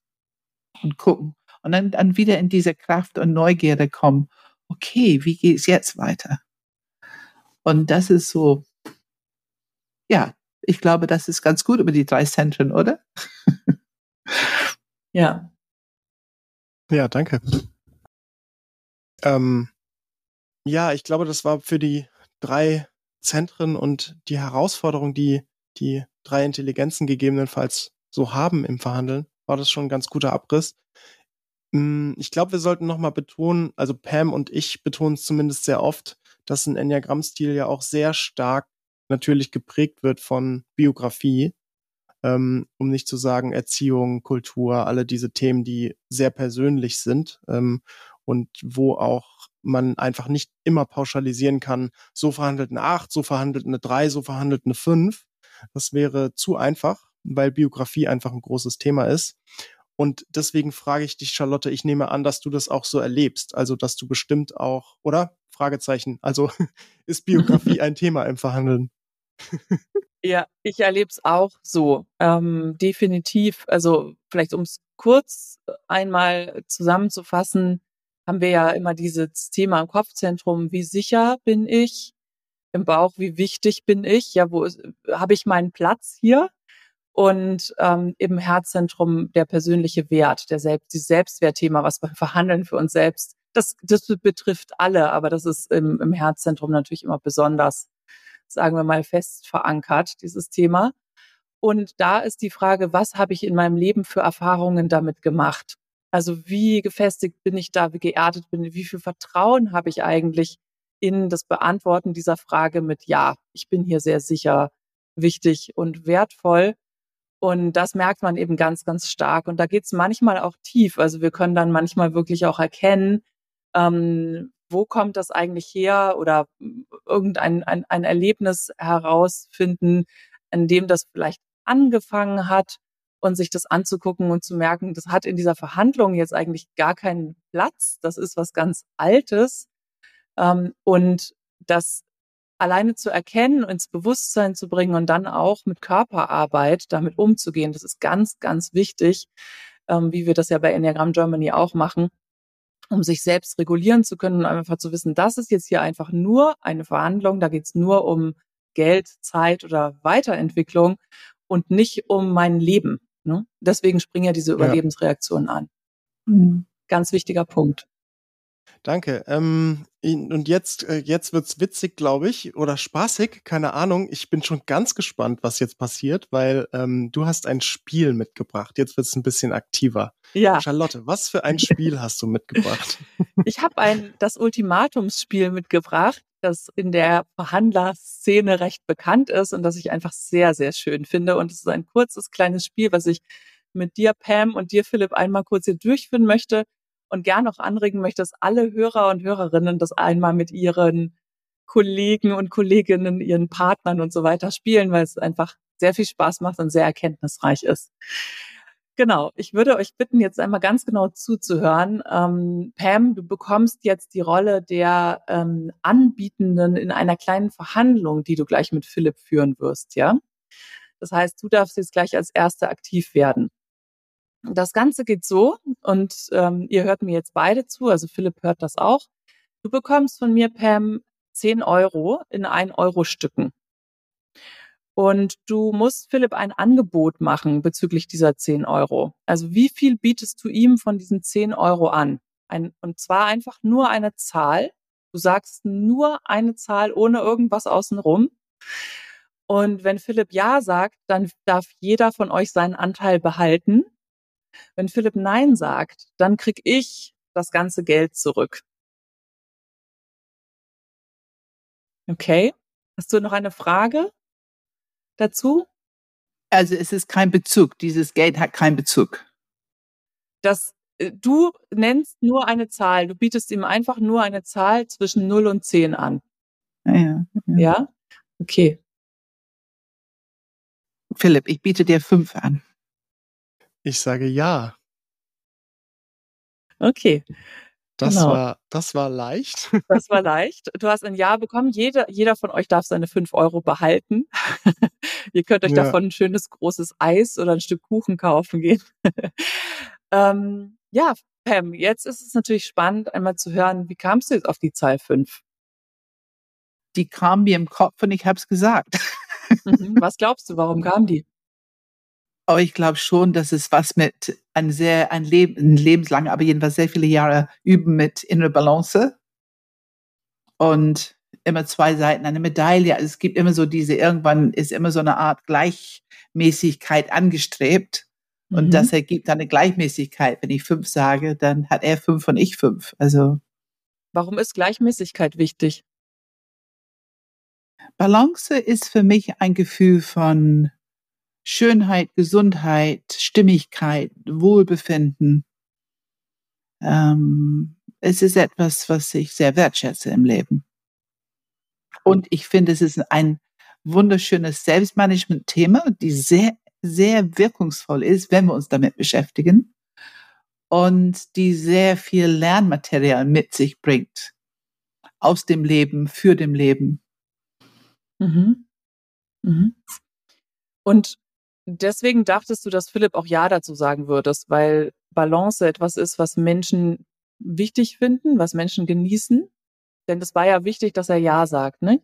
und gucken. Und dann, dann wieder in diese Kraft und Neugierde kommen. Okay, wie geht es jetzt weiter? Und das ist so ja, ich glaube, das ist ganz gut über die drei Zentren, oder? ja. Ja, danke. Ähm, ja, ich glaube, das war für die drei Zentren und die Herausforderung, die die drei Intelligenzen gegebenenfalls so haben im Verhandeln, war das schon ein ganz guter Abriss. Hm, ich glaube, wir sollten nochmal betonen, also Pam und ich betonen es zumindest sehr oft, dass ein Enneagramm-Stil ja auch sehr stark natürlich geprägt wird von Biografie, ähm, um nicht zu sagen Erziehung, Kultur, alle diese Themen, die sehr persönlich sind ähm, und wo auch man einfach nicht immer pauschalisieren kann, so verhandelt eine 8, so verhandelt eine 3, so verhandelt eine 5. Das wäre zu einfach, weil Biografie einfach ein großes Thema ist. Und deswegen frage ich dich, Charlotte, ich nehme an, dass du das auch so erlebst. Also, dass du bestimmt auch, oder? Fragezeichen. Also, ist Biografie ein Thema im Verhandeln? Ja, ich erlebe es auch so. Ähm, definitiv. Also vielleicht um es kurz einmal zusammenzufassen, haben wir ja immer dieses Thema im Kopfzentrum, wie sicher bin ich? Im Bauch, wie wichtig bin ich? Ja, wo habe ich meinen Platz hier? Und ähm, im Herzzentrum der persönliche Wert, der Selbst, dieses Selbstwertthema, was beim Verhandeln für uns selbst, das, das betrifft alle, aber das ist im, im Herzzentrum natürlich immer besonders sagen wir mal, fest verankert, dieses Thema. Und da ist die Frage, was habe ich in meinem Leben für Erfahrungen damit gemacht? Also wie gefestigt bin ich da, wie geerdet bin ich, wie viel Vertrauen habe ich eigentlich in das Beantworten dieser Frage mit Ja, ich bin hier sehr sicher, wichtig und wertvoll. Und das merkt man eben ganz, ganz stark. Und da geht es manchmal auch tief. Also wir können dann manchmal wirklich auch erkennen, ähm, wo kommt das eigentlich her? Oder irgendein ein, ein Erlebnis herausfinden, in dem das vielleicht angefangen hat und sich das anzugucken und zu merken, das hat in dieser Verhandlung jetzt eigentlich gar keinen Platz, das ist was ganz Altes. Ähm, und das alleine zu erkennen, ins Bewusstsein zu bringen und dann auch mit Körperarbeit damit umzugehen, das ist ganz, ganz wichtig, ähm, wie wir das ja bei Enneagram Germany auch machen, um sich selbst regulieren zu können und einfach zu wissen, das ist jetzt hier einfach nur eine Verhandlung, da geht es nur um Geld, Zeit oder Weiterentwicklung und nicht um mein Leben. Ne? Deswegen springen ja diese Überlebensreaktionen an. Mhm. Ganz wichtiger Punkt. Danke. Ähm, und jetzt, äh, jetzt wird's witzig, glaube ich, oder spaßig, keine Ahnung. Ich bin schon ganz gespannt, was jetzt passiert, weil ähm, du hast ein Spiel mitgebracht. Jetzt wird's ein bisschen aktiver. Ja. Charlotte, was für ein Spiel hast du mitgebracht? Ich habe ein das Ultimatumsspiel mitgebracht, das in der Verhandlerszene recht bekannt ist und das ich einfach sehr, sehr schön finde. Und es ist ein kurzes, kleines Spiel, was ich mit dir, Pam, und dir, Philipp, einmal kurz hier durchführen möchte und gern auch anregen möchte, dass alle Hörer und Hörerinnen das einmal mit ihren Kollegen und Kolleginnen, ihren Partnern und so weiter spielen, weil es einfach sehr viel Spaß macht und sehr erkenntnisreich ist. Genau, ich würde euch bitten, jetzt einmal ganz genau zuzuhören. Ähm, Pam, du bekommst jetzt die Rolle der ähm, Anbietenden in einer kleinen Verhandlung, die du gleich mit Philipp führen wirst, ja? Das heißt, du darfst jetzt gleich als Erste aktiv werden. Das Ganze geht so, und ähm, ihr hört mir jetzt beide zu, also Philipp hört das auch. Du bekommst von mir, Pam, 10 Euro in 1 Euro Stücken. Und du musst Philipp ein Angebot machen bezüglich dieser 10 Euro. Also wie viel bietest du ihm von diesen 10 Euro an? Ein, und zwar einfach nur eine Zahl. Du sagst nur eine Zahl ohne irgendwas außenrum. Und wenn Philipp Ja sagt, dann darf jeder von euch seinen Anteil behalten. Wenn Philipp Nein sagt, dann krieg ich das ganze Geld zurück. Okay. Hast du noch eine Frage dazu? Also es ist kein Bezug. Dieses Geld hat keinen Bezug. Das, äh, du nennst nur eine Zahl. Du bietest ihm einfach nur eine Zahl zwischen 0 und 10 an. Ja, ja. Ja? Okay. Philipp, ich biete dir fünf an. Ich sage ja. Okay. Das Genau. war, das war leicht. Das war leicht. Du hast ein Ja bekommen. Jeder, jeder von euch darf seine fünf Euro behalten. Ihr könnt euch Ja. davon ein schönes großes Eis oder ein Stück Kuchen kaufen gehen. ähm, ja, Pam, jetzt ist es natürlich spannend, einmal zu hören, wie kamst du jetzt auf die Zahl fünf? Die kam mir im Kopf und ich habe es gesagt. Mhm. Was glaubst du, warum kam die? Aber ich glaube schon, dass es was mit ein sehr, ein Leben, ein lebenslang, aber jedenfalls sehr viele Jahre üben mit innere Balance. Und immer zwei Seiten einer Medaille. Also es gibt immer so diese, irgendwann ist immer so eine Art Gleichmäßigkeit angestrebt. Und Mhm. das ergibt dann eine Gleichmäßigkeit. Wenn ich fünf sage, dann hat er fünf und ich fünf. Also Warum ist Gleichmäßigkeit wichtig? Balance ist für mich ein Gefühl von Schönheit, Gesundheit, Stimmigkeit, Wohlbefinden. Ähm, es ist etwas, was ich sehr wertschätze im Leben. Und ich finde, es ist ein wunderschönes Selbstmanagement-Thema, die sehr, sehr wirkungsvoll ist, wenn wir uns damit beschäftigen und die sehr viel Lernmaterial mit sich bringt. Aus dem Leben, für dem Leben. Mhm. Mhm. Und deswegen dachtest du, dass Philipp auch Ja dazu sagen würdest, weil Balance etwas ist, was Menschen wichtig finden, was Menschen genießen. Denn es war ja wichtig, dass er Ja sagt, ne?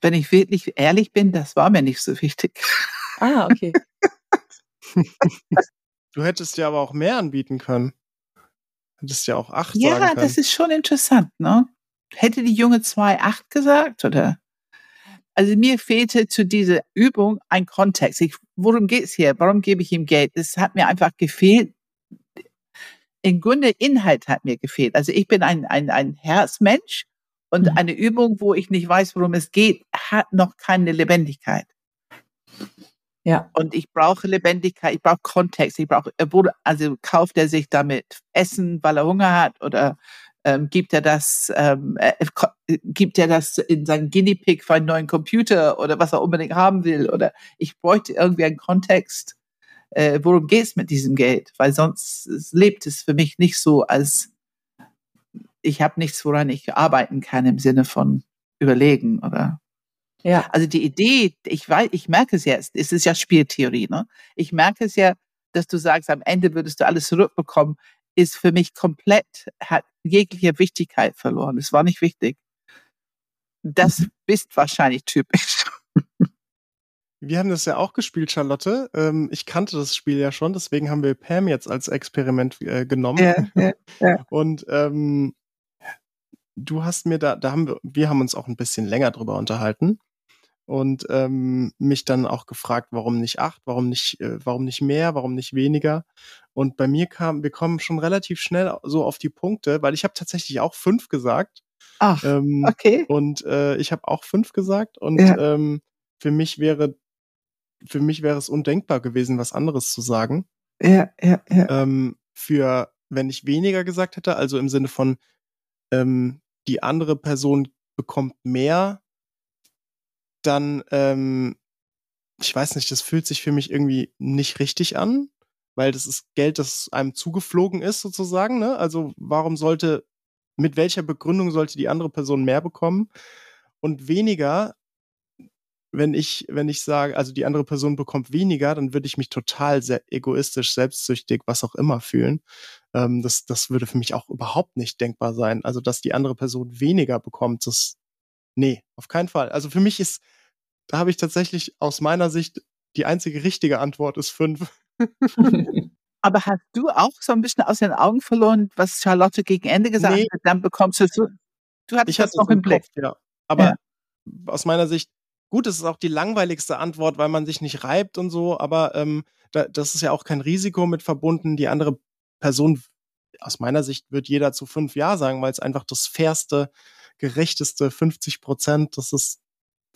Wenn ich wirklich ehrlich bin, das war mir nicht so wichtig. Ah, okay. Du hättest ja aber auch mehr anbieten können. Hättest ja auch acht Ja, sagen können. das ist schon interessant, ne? Hätte die junge 2,8 gesagt, oder? Also mir fehlte zu dieser Übung ein Kontext. Ich, worum geht's hier? Warum gebe ich ihm Geld? Das hat mir einfach gefehlt. Im Grunde Inhalt hat mir gefehlt. Also ich bin ein, ein, ein Herzmensch und Mhm. eine Übung, wo ich nicht weiß, worum es geht, hat noch keine Lebendigkeit. Ja. Und ich brauche Lebendigkeit, ich brauche Kontext, ich brauche, wurde, also kauft er sich damit Essen, weil er Hunger hat oder ähm, gibt er das, ähm, äh, ko- äh, gibt er das in seinen Guinea Pig für einen neuen Computer oder was er unbedingt haben will oder ich bräuchte irgendwie einen Kontext, äh, worum geht's mit diesem Geld, weil sonst es lebt es für mich nicht so, als ich habe nichts, woran ich arbeiten kann im Sinne von überlegen oder Ja. also die Idee, ich weiß, ich merke es jetzt, es ist ja Spieltheorie, ne? Ich merke es ja, dass du sagst, am Ende würdest du alles zurückbekommen, ist für mich komplett, hat jegliche Wichtigkeit verloren. Es war nicht wichtig. Das bist wahrscheinlich typisch. Wir haben das ja auch gespielt, Charlotte. Ähm, ich kannte das Spiel ja schon, deswegen haben wir Pam jetzt als Experiment äh, genommen. Ja, ja, ja. Und ähm, du hast mir da, da haben wir, wir haben uns auch ein bisschen länger drüber unterhalten und ähm, mich dann auch gefragt, warum nicht acht, warum nicht, äh, warum nicht mehr, warum nicht weniger. Und bei mir kam, wir kommen schon relativ schnell so auf die Punkte, weil ich habe tatsächlich auch fünf gesagt. Ach, Ähm, okay. Und äh, ich habe auch fünf gesagt und Ja. ähm, für mich wäre für mich wäre es undenkbar gewesen, was anderes zu sagen. Ja, ja, ja. Ähm, für wenn ich weniger gesagt hätte, also im Sinne von ähm, die andere Person bekommt mehr, dann ähm, ich weiß nicht, das fühlt sich für mich irgendwie nicht richtig an, weil das ist Geld, das einem zugeflogen ist sozusagen. Ne? Also warum sollte mit welcher Begründung sollte die andere Person mehr bekommen und weniger, wenn ich, wenn ich sage, also die andere Person bekommt weniger, dann würde ich mich total sehr egoistisch, selbstsüchtig, was auch immer fühlen. Ähm, das, das würde für mich auch überhaupt nicht denkbar sein. Also, dass die andere Person weniger bekommt, das, nee, auf keinen Fall. Also für mich ist, da habe ich tatsächlich aus meiner Sicht die einzige richtige Antwort ist fünf. Aber hast du auch so ein bisschen aus den Augen verloren, was Charlotte gegen Ende gesagt Nee. hat? Dann bekommst du so. Du hattest Ich das noch es im Blick. Kopf, ja. Aber Ja. aus meiner Sicht, gut, es ist auch die langweiligste Antwort, weil man sich nicht reibt und so, aber ähm, da, das ist ja auch kein Risiko mit verbunden. Die andere Person, aus meiner Sicht, wird jeder zu fünf Ja sagen, weil es einfach das fairste, gerechteste 50 Prozent, das ist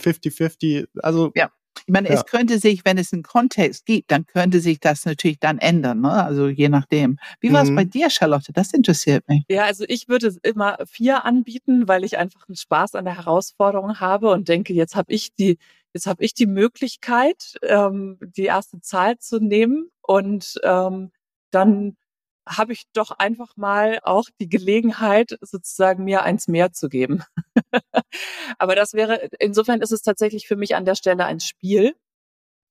50-50. Also Ja. Ich meine, Ja. es könnte sich, wenn es einen Kontext gibt, dann könnte sich das natürlich dann ändern, ne? Also je nachdem. Wie war es Mhm. bei dir, Charlotte? Das interessiert mich. Ja, also ich würde immer vier anbieten, weil ich einfach einen Spaß an der Herausforderung habe und denke, jetzt habe ich die, jetzt habe ich die Möglichkeit, ähm, die erste Zahl zu nehmen und ähm, dann habe ich doch einfach mal auch die Gelegenheit, sozusagen mir eins mehr zu geben. aber das wäre, insofern ist es tatsächlich für mich an der Stelle ein Spiel.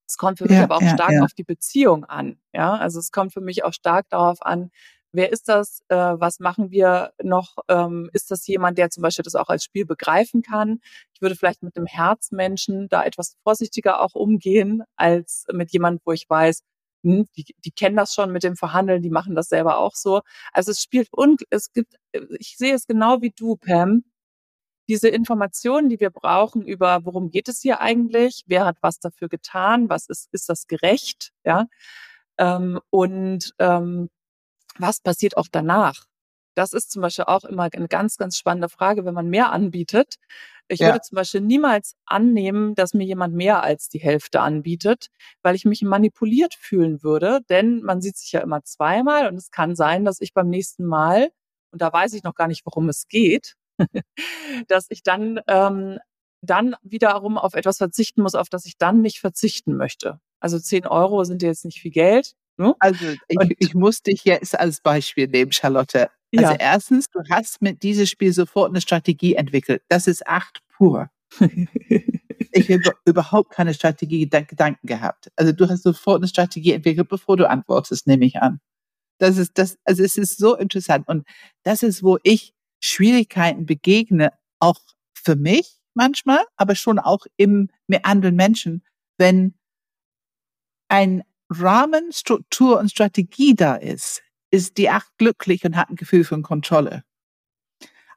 Es kommt für mich Ja, aber auch ja, stark ja. auf die Beziehung an. Ja, also es kommt für mich auch stark darauf an, wer ist das, äh, was machen wir noch, ähm, ist das jemand, der zum Beispiel das auch als Spiel begreifen kann. Ich würde vielleicht mit einem Herzmenschen da etwas vorsichtiger auch umgehen, als mit jemandem, wo ich weiß, hm, die, die kennen das schon mit dem Verhandeln, die machen das selber auch so. Also es spielt und es gibt, ich sehe es genau wie du, Pam, diese Informationen, die wir brauchen über, worum geht es hier eigentlich, wer hat was dafür getan, was ist, ist das gerecht, ja, ähm, und ähm, was passiert auch danach? Das ist zum Beispiel auch immer eine ganz, ganz spannende Frage, wenn man mehr anbietet. Ich Ja. würde zum Beispiel niemals annehmen, dass mir jemand mehr als die Hälfte anbietet, weil ich mich manipuliert fühlen würde, denn man sieht sich ja immer zweimal und es kann sein, dass ich beim nächsten Mal, und da weiß ich noch gar nicht, worum es geht, dass ich dann, ähm, dann wiederum auf etwas verzichten muss, auf das ich dann nicht verzichten möchte. Also 10 Euro sind jetzt nicht viel Geld. Ne? Also ich, Und- ich muss dich jetzt als Beispiel nehmen, Charlotte. Also Ja. erstens, du hast mit diesem Spiel sofort eine Strategie entwickelt. Das ist acht pur. Ich habe überhaupt keine Strategie Gedanken gehabt. Also du hast sofort eine Strategie entwickelt, bevor du antwortest, nehme ich an. Das ist das, also es ist so interessant. Und das ist, wo ich Schwierigkeiten begegne, auch für mich manchmal, aber schon auch im, mit anderen Menschen, wenn ein Rahmen, Struktur und Strategie da ist, ist die Acht glücklich und hat ein Gefühl von Kontrolle.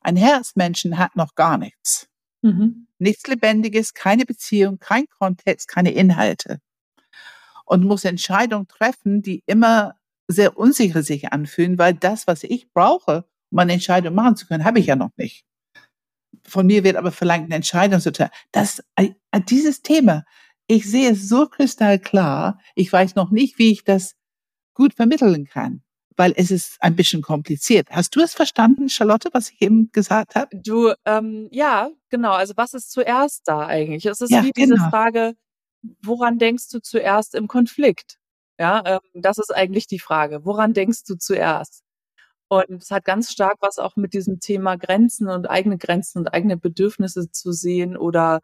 Ein Herzmenschen hat noch gar nichts. Mhm. Nichts Lebendiges, keine Beziehung, kein Kontext, keine Inhalte. Und muss Entscheidungen treffen, die immer sehr unsicher sich anfühlen, weil das, was ich brauche, um eine Entscheidung machen zu können, habe ich ja noch nicht. Von mir wird aber verlangt, eine Entscheidung zu treffen. Das, äh, dieses Thema, ich sehe es so kristallklar. Ich weiß noch nicht, wie ich das gut vermitteln kann, weil es ist ein bisschen kompliziert. Hast du es verstanden, Charlotte, was ich eben gesagt habe? Du, ähm, ja, genau. Also was ist zuerst da eigentlich? Es ist Ja, wie diese genau. Frage, woran denkst du zuerst im Konflikt? Ja, ähm, das ist eigentlich die Frage. Woran denkst du zuerst? Und es hat ganz stark was auch mit diesem Thema Grenzen und eigene Grenzen und eigene Bedürfnisse zu sehen oder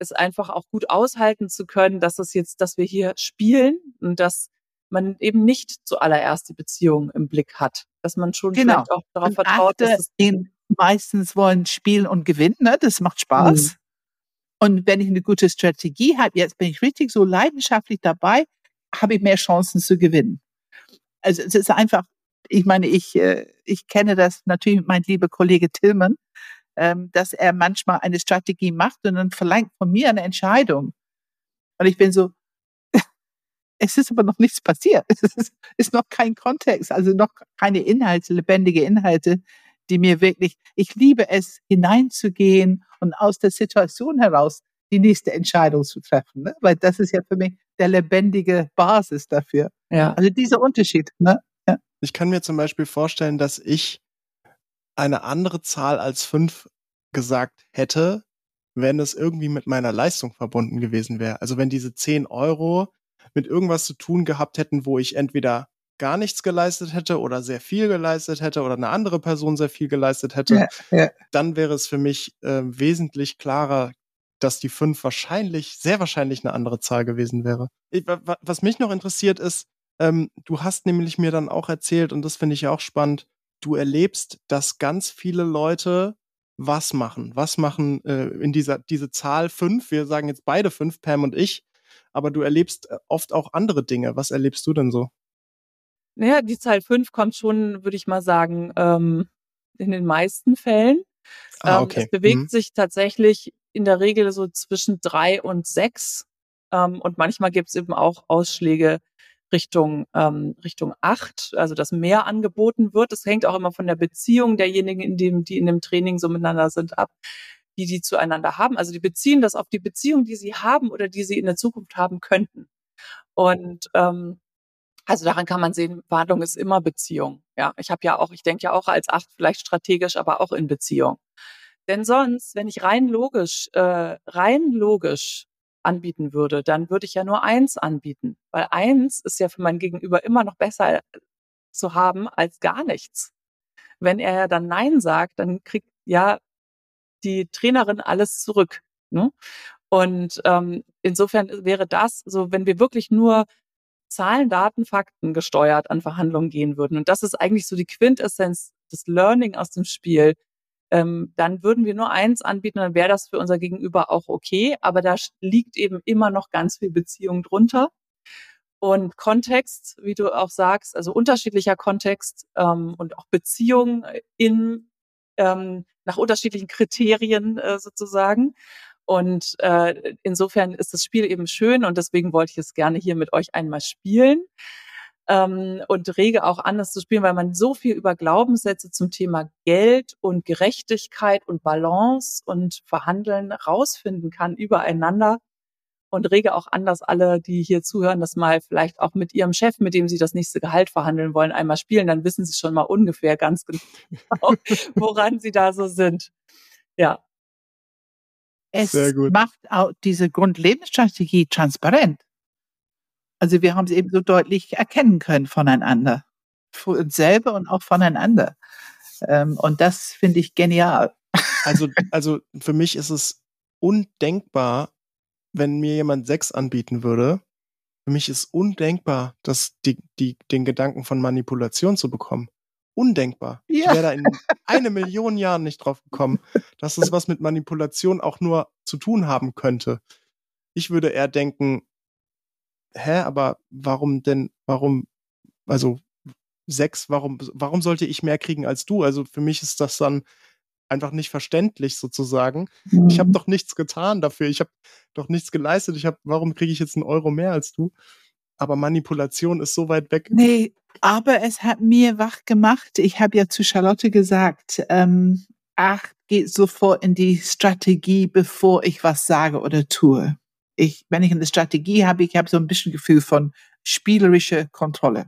es einfach auch gut aushalten zu können, dass es jetzt, dass wir hier spielen und dass man eben nicht zuallererst die Beziehung im Blick hat, dass man schon Genau. vielleicht auch darauf Und vertraut, dass es in, meistens wollen spielen und gewinnen, ne? das macht Spaß. Mhm. Und wenn ich eine gute Strategie habe, jetzt bin ich richtig so leidenschaftlich dabei, habe ich mehr Chancen zu gewinnen. Also es ist einfach, ich meine, ich, äh, ich kenne das natürlich mit meinem lieben Kollege Tillmann, ähm, dass er manchmal eine Strategie macht und dann verlangt von mir eine Entscheidung. Und ich bin so, es ist aber noch nichts passiert. Es ist, ist noch kein Kontext, also noch keine Inhalte, lebendige Inhalte, die mir wirklich, ich liebe es, hineinzugehen und aus der Situation heraus die nächste Entscheidung zu treffen, ne? weil das ist ja für mich der lebendige Basis dafür. Ja. Also dieser Unterschied. Ne? Ja. Ich kann mir zum Beispiel vorstellen, dass ich eine andere Zahl als fünf gesagt hätte, wenn es irgendwie mit meiner Leistung verbunden gewesen wäre. Also wenn diese zehn Euro mit irgendwas zu tun gehabt hätten, wo ich entweder gar nichts geleistet hätte oder sehr viel geleistet hätte oder eine andere Person sehr viel geleistet hätte, ja, ja. dann wäre es für mich äh, wesentlich klarer, dass die fünf wahrscheinlich, sehr wahrscheinlich eine andere Zahl gewesen wäre. Ich, was mich noch interessiert ist, ähm, du hast nämlich mir dann auch erzählt, und das finde ich auch spannend, du erlebst, dass ganz viele Leute was machen. Was machen äh, in dieser diese Zahl fünf? Wir sagen jetzt beide fünf, Pam und ich, aber du erlebst äh, oft auch andere Dinge. Was erlebst du denn so? Naja, die Zahl 5 kommt schon, würde ich mal sagen, ähm, in den meisten Fällen. Ah, ähm, okay. Ähm, es bewegt mhm. sich tatsächlich in der Regel so zwischen drei und sechs. Ähm, und manchmal gibt es eben auch Ausschläge Richtung, ähm, Richtung acht, also dass mehr angeboten wird. Das hängt auch immer von der Beziehung derjenigen, in dem, die in dem Training so miteinander sind, ab, die die zueinander haben. Also die beziehen das auf die Beziehung, die sie haben oder die sie in der Zukunft haben könnten. Und ähm, also daran kann man sehen, Verhandlung ist immer Beziehung. Ja, ich habe ja auch, ich denke ja auch als acht vielleicht strategisch, aber auch in Beziehung. Denn sonst, wenn ich rein logisch, äh, rein logisch anbieten würde, dann würde ich ja nur eins anbieten, weil eins ist ja für mein Gegenüber immer noch besser zu haben als gar nichts. Wenn er ja dann Nein sagt, dann kriegt ja die Trainerin alles zurück. Ne? Und ähm, insofern wäre das so, wenn wir wirklich nur Zahlen, Daten, Fakten gesteuert an Verhandlungen gehen würden. Und das ist eigentlich so die Quintessenz des Learning aus dem Spiel. Ähm, dann würden wir nur eins anbieten, dann wäre das für unser Gegenüber auch okay. Aber da liegt eben immer noch ganz viel Beziehung drunter. Und Kontext, wie du auch sagst, also unterschiedlicher Kontext ähm, und auch Beziehung in ähm, nach unterschiedlichen Kriterien äh, sozusagen. Und äh, insofern ist das Spiel eben schön und deswegen wollte ich es gerne hier mit euch einmal spielen. Ähm, und rege auch an, das zu spielen, weil man so viel über Glaubenssätze zum Thema Geld und Gerechtigkeit und Balance und Verhandeln rausfinden kann übereinander. Und rege auch an, dass alle, die hier zuhören, das mal vielleicht auch mit ihrem Chef, mit dem sie das nächste Gehalt verhandeln wollen, einmal spielen. Dann wissen sie schon mal ungefähr ganz genau, woran sie da so sind. Ja, es macht auch diese Grundlebensstrategie transparent. Also wir haben sie eben so deutlich erkennen können voneinander. Für uns selber und auch voneinander. Ähm, und das finde ich genial. Also, also für mich ist es undenkbar, wenn mir jemand Sex anbieten würde. Für mich ist undenkbar, dass die, die, den Gedanken von Manipulation zu bekommen undenkbar. Ja. Ich wäre da in eine Million Jahren nicht drauf gekommen, dass es was mit Manipulation auch nur zu tun haben könnte. Ich würde eher denken, hä, aber warum denn, warum, also sechs, warum, warum sollte ich mehr kriegen als du? Also für mich ist das dann einfach nicht verständlich sozusagen. Mhm. Ich habe doch nichts getan dafür. Ich habe doch nichts geleistet. Ich habe, warum kriege ich jetzt einen Euro mehr als du? Aber Manipulation ist so weit weg. Nee, aber es hat mir wach gemacht. Ich habe ja zu Charlotte gesagt, ähm, ach, geht sofort in die Strategie, bevor ich was sage oder tue. Ich, wenn ich eine Strategie habe, ich habe so ein bisschen Gefühl von spielerischer Kontrolle.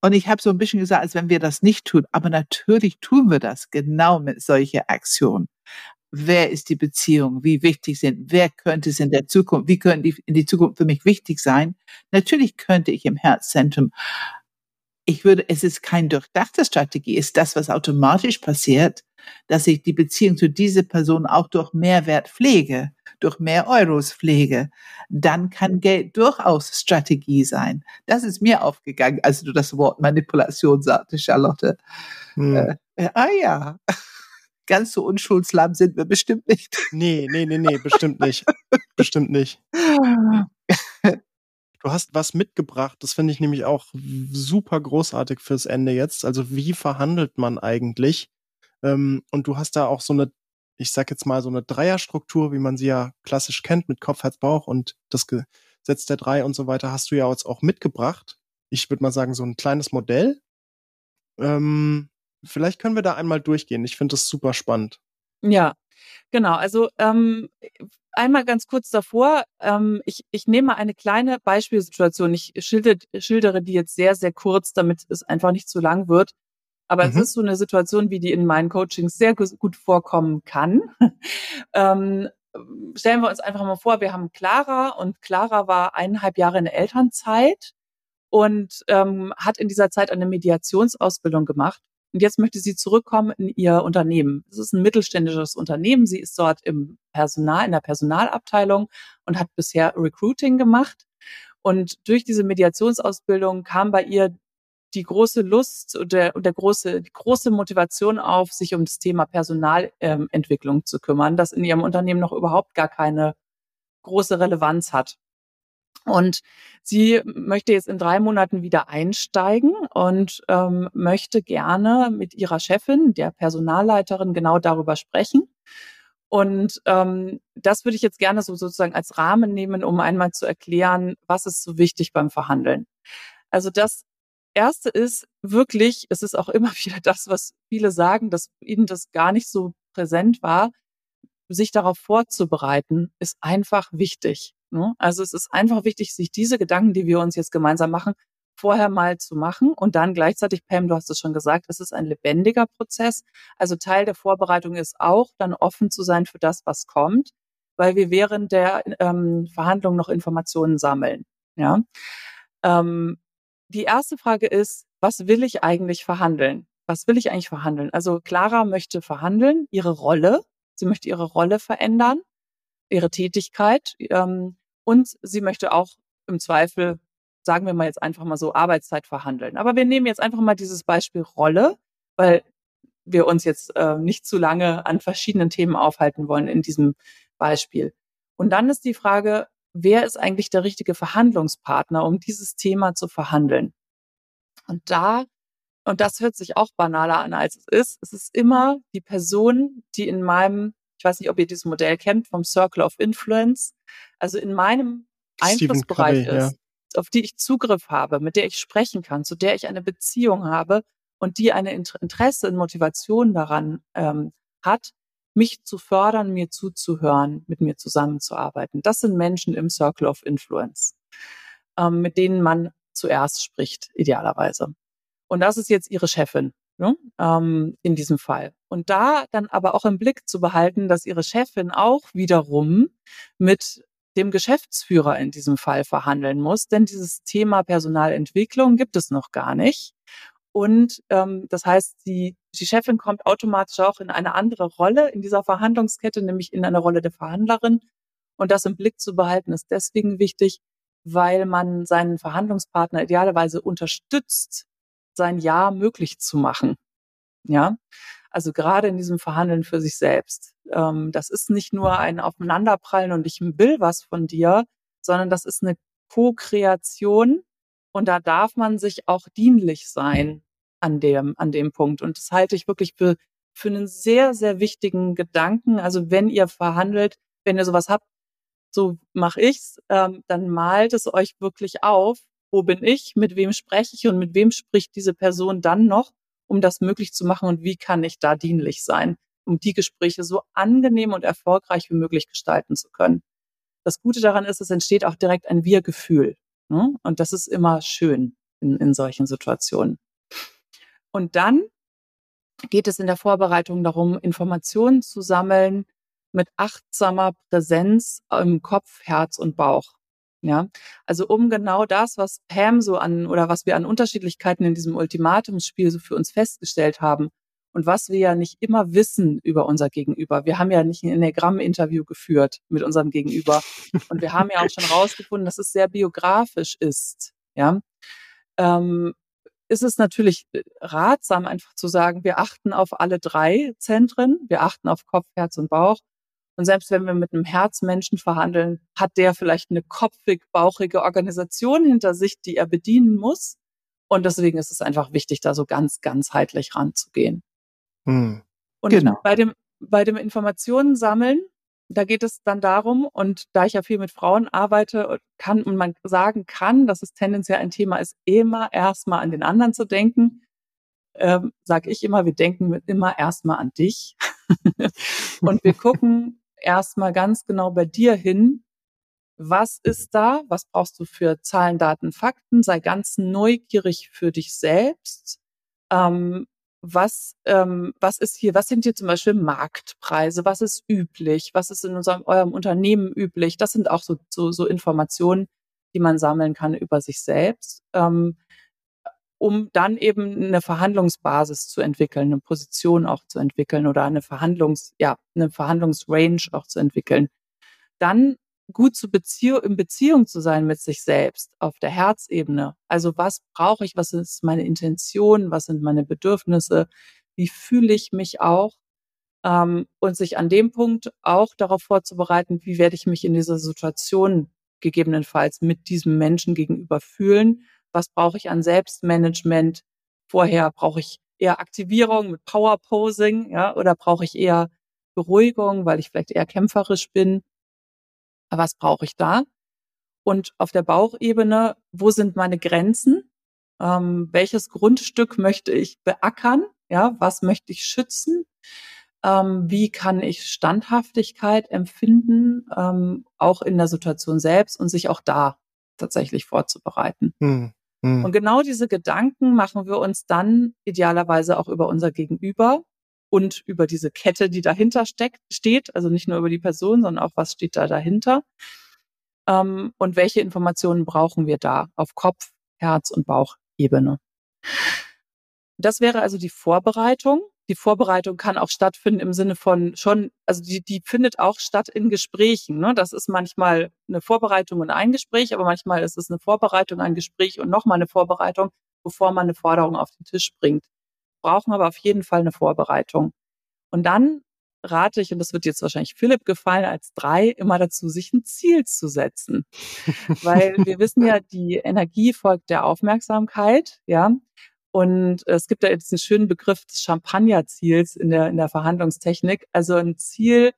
Und ich habe so ein bisschen gesagt, als wenn wir das nicht tun. Aber natürlich tun wir das genau mit solcher Aktion wer ist die Beziehung, wie wichtig sind, wer könnte es in der Zukunft, wie können die in die Zukunft für mich wichtig sein. Natürlich könnte ich im Herzzentrum, ich würde, es ist keine durchdachte Strategie, ist das, was automatisch passiert, dass ich die Beziehung zu dieser Person auch durch Mehrwert pflege, durch mehr Euros pflege, dann kann Geld durchaus Strategie sein. Das ist mir aufgegangen, als du das Wort Manipulation sagte, Charlotte. Hm. Äh, äh, ah ja. ganz so unschuldslahm sind wir bestimmt nicht. Nee, nee, nee, nee, bestimmt nicht. bestimmt nicht. Du hast was mitgebracht, das finde ich nämlich auch super großartig fürs Ende jetzt. Also wie verhandelt man eigentlich? Ähm, und du hast da auch so eine, ich sag jetzt mal so eine Dreierstruktur, wie man sie ja klassisch kennt, mit Kopf, Herz, Bauch und das Gesetz der Drei und so weiter, hast du ja jetzt auch mitgebracht. Ich würde mal sagen, so ein kleines Modell. Ähm, vielleicht können wir da einmal durchgehen. Ich finde das super spannend. Ja, genau. Also ähm, einmal ganz kurz davor. Ähm, ich, ich nehme eine kleine Beispielsituation. Ich schildere, schildere die jetzt sehr, sehr kurz, damit es einfach nicht zu lang wird. Aber mhm. es ist so eine Situation, wie die in meinen Coachings sehr gut vorkommen kann. ähm, stellen wir uns einfach mal vor, wir haben Clara und Clara war eineinhalb Jahre in der Elternzeit und ähm, hat in dieser Zeit eine Mediationsausbildung gemacht. Und jetzt möchte sie zurückkommen in ihr Unternehmen. Es ist ein mittelständisches Unternehmen. Sie ist dort im Personal, in der Personalabteilung und hat bisher Recruiting gemacht. Und durch diese Mediationsausbildung kam bei ihr die große Lust und der, und der große, die große Motivation auf, sich um das Thema Personalentwicklung ähm, zu kümmern, das in ihrem Unternehmen noch überhaupt gar keine große Relevanz hat. Und sie möchte jetzt in drei Monaten wieder einsteigen und ähm, möchte gerne mit ihrer Chefin, der Personalleiterin, genau darüber sprechen. Und ähm, das würde ich jetzt gerne so sozusagen als Rahmen nehmen, um einmal zu erklären, was ist so wichtig beim Verhandeln. Also das Erste ist wirklich, es ist auch immer wieder das, was viele sagen, dass ihnen das gar nicht so präsent war, sich darauf vorzubereiten, ist einfach wichtig. Ne? Also es ist einfach wichtig, sich diese Gedanken, die wir uns jetzt gemeinsam machen, vorher mal zu machen und dann gleichzeitig, Pam, du hast es schon gesagt, es ist ein lebendiger Prozess. Also Teil der Vorbereitung ist auch, dann offen zu sein für das, was kommt, weil wir während der ähm, Verhandlung noch Informationen sammeln. Ja. Ähm, die erste Frage ist, was will ich eigentlich verhandeln? Was will ich eigentlich verhandeln? Also Clara möchte verhandeln, ihre Rolle. Sie möchte ihre Rolle verändern ihre Tätigkeit ähm, und sie möchte auch im Zweifel, sagen wir mal jetzt einfach mal so, Arbeitszeit verhandeln. Aber wir nehmen jetzt einfach mal dieses Beispiel Rolle, weil wir uns jetzt äh, nicht zu lange an verschiedenen Themen aufhalten wollen in diesem Beispiel. Und dann ist die Frage, wer ist eigentlich der richtige Verhandlungspartner, um dieses Thema zu verhandeln? Und da, und das hört sich auch banaler an, als es ist, es ist immer die Person, die in meinem ich weiß nicht, ob ihr dieses Modell kennt vom Circle of Influence. Also in meinem Einflussbereich Covey, ist, ja. auf die ich Zugriff habe, mit der ich sprechen kann, zu der ich eine Beziehung habe und die eine Interesse und Motivation daran ähm, hat, mich zu fördern, mir zuzuhören, mit mir zusammenzuarbeiten. Das sind Menschen im Circle of Influence, ähm, mit denen man zuerst spricht, idealerweise. Und das ist jetzt ihre Chefin ne, ähm, in diesem Fall. Und da dann aber auch im Blick zu behalten, dass ihre Chefin auch wiederum mit dem Geschäftsführer in diesem Fall verhandeln muss, denn dieses Thema Personalentwicklung gibt es noch gar nicht. Und ähm, das heißt, die, die Chefin kommt automatisch auch in eine andere Rolle in dieser Verhandlungskette, nämlich in eine Rolle der Verhandlerin. Und das im Blick zu behalten, ist deswegen wichtig, weil man seinen Verhandlungspartner idealerweise unterstützt, sein Ja möglich zu machen. Ja, also gerade in diesem Verhandeln für sich selbst. Ähm, das ist nicht nur ein Aufeinanderprallen und ich will was von dir, sondern das ist eine Co-Kreation und da darf man sich auch dienlich sein an dem, an dem Punkt. Und das halte ich wirklich für, für einen sehr, sehr wichtigen Gedanken. Also wenn ihr verhandelt, wenn ihr sowas habt, so mache ich's, ähm, dann malt es euch wirklich auf wo bin ich, mit wem spreche ich und mit wem spricht diese Person dann noch, um das möglich zu machen und wie kann ich da dienlich sein, um die Gespräche so angenehm und erfolgreich wie möglich gestalten zu können. Das Gute daran ist, es entsteht auch direkt ein Wir-Gefühl. Ne? Und das ist immer schön in, in solchen Situationen. Und dann geht es in der Vorbereitung darum, Informationen zu sammeln mit achtsamer Präsenz im Kopf, Herz und Bauch. Ja, also um genau das, was Pam so an oder was wir an Unterschiedlichkeiten in diesem Ultimatumsspiel so für uns festgestellt haben und was wir ja nicht immer wissen über unser Gegenüber. Wir haben ja nicht ein Enneagramm-Interview geführt mit unserem Gegenüber und wir haben ja auch schon rausgefunden, dass es sehr biografisch ist. Ja, ähm, ist es natürlich äh, ratsam, einfach zu sagen, wir achten auf alle drei Zentren, wir achten auf Kopf, Herz und Bauch. Und selbst wenn wir mit einem Herzmenschen verhandeln, hat der vielleicht eine kopfig, bauchige Organisation hinter sich, die er bedienen muss. Und deswegen ist es einfach wichtig, da so ganz ganzheitlich ranzugehen. Hm. Und genau. bei dem, bei dem Informationen sammeln, da geht es dann darum, und da ich ja viel mit Frauen arbeite, kann und man sagen kann, dass es tendenziell ein Thema ist, immer erstmal an den anderen zu denken, ähm, sage ich immer, wir denken immer erstmal an dich. und wir gucken erstmal ganz genau bei dir hin, was ist da, was brauchst du für Zahlen, Daten, Fakten, sei ganz neugierig für dich selbst. Ähm, was, ähm, was ist hier, was sind hier zum Beispiel Marktpreise, was ist üblich, was ist in unserem, eurem Unternehmen üblich? Das sind auch so, so, so Informationen, die man sammeln kann über sich selbst, ähm, um dann eben eine Verhandlungsbasis zu entwickeln, eine Position auch zu entwickeln oder eine Verhandlungs, ja, eine Verhandlungsrange auch zu entwickeln. Dann gut zu Beziehung, in Beziehung zu sein mit sich selbst auf der Herzebene. Also was brauche ich? Was ist meine Intention? Was sind meine Bedürfnisse? Wie fühle ich mich auch? Ähm, und sich an dem Punkt auch darauf vorzubereiten, wie werde ich mich in dieser Situation gegebenenfalls mit diesem Menschen gegenüber fühlen? Was brauche ich an Selbstmanagement? Vorher brauche ich eher Aktivierung mit Powerposing, ja, oder brauche ich eher Beruhigung, weil ich vielleicht eher kämpferisch bin? Was brauche ich da? Und auf der Bauchebene, wo sind meine Grenzen? Ähm, welches Grundstück möchte ich beackern? Ja, was möchte ich schützen? Ähm, wie kann ich Standhaftigkeit empfinden, ähm, auch in der Situation selbst und sich auch da tatsächlich vorzubereiten? Hm, hm. Und genau diese Gedanken machen wir uns dann idealerweise auch über unser Gegenüber und über diese Kette, die dahinter steckt, steht. Also nicht nur über die Person, sondern auch, was steht da dahinter. Ähm, und welche Informationen brauchen wir da auf Kopf, Herz und Bauchebene. Das wäre also die Vorbereitung. Die Vorbereitung kann auch stattfinden im Sinne von schon, also die, die findet auch statt in Gesprächen. Ne? Das ist manchmal eine Vorbereitung und ein Gespräch, aber manchmal ist es eine Vorbereitung, ein Gespräch und nochmal eine Vorbereitung, bevor man eine Forderung auf den Tisch bringt brauchen aber auf jeden Fall eine Vorbereitung. Und dann rate ich, und das wird jetzt wahrscheinlich Philipp gefallen, als drei immer dazu, sich ein Ziel zu setzen. Weil wir wissen ja, die Energie folgt der Aufmerksamkeit, ja. Und es gibt da jetzt einen schönen Begriff des Champagnerziels in der, in der Verhandlungstechnik. Also ein Ziel,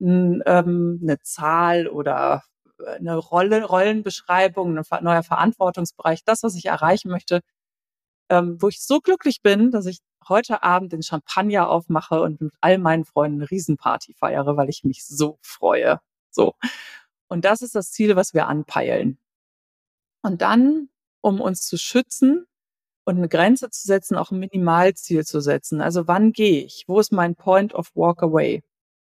ein, ähm, eine Zahl oder eine Rolle, Rollenbeschreibung, ein neuer Verantwortungsbereich, das, was ich erreichen möchte, ähm, wo ich so glücklich bin, dass ich heute Abend den Champagner aufmache und mit all meinen Freunden eine Riesenparty feiere, weil ich mich so freue. So. Und das ist das Ziel, was wir anpeilen. Und dann, um uns zu schützen und eine Grenze zu setzen, auch ein Minimalziel zu setzen. Also wann gehe ich? Wo ist mein Point of Walk Away?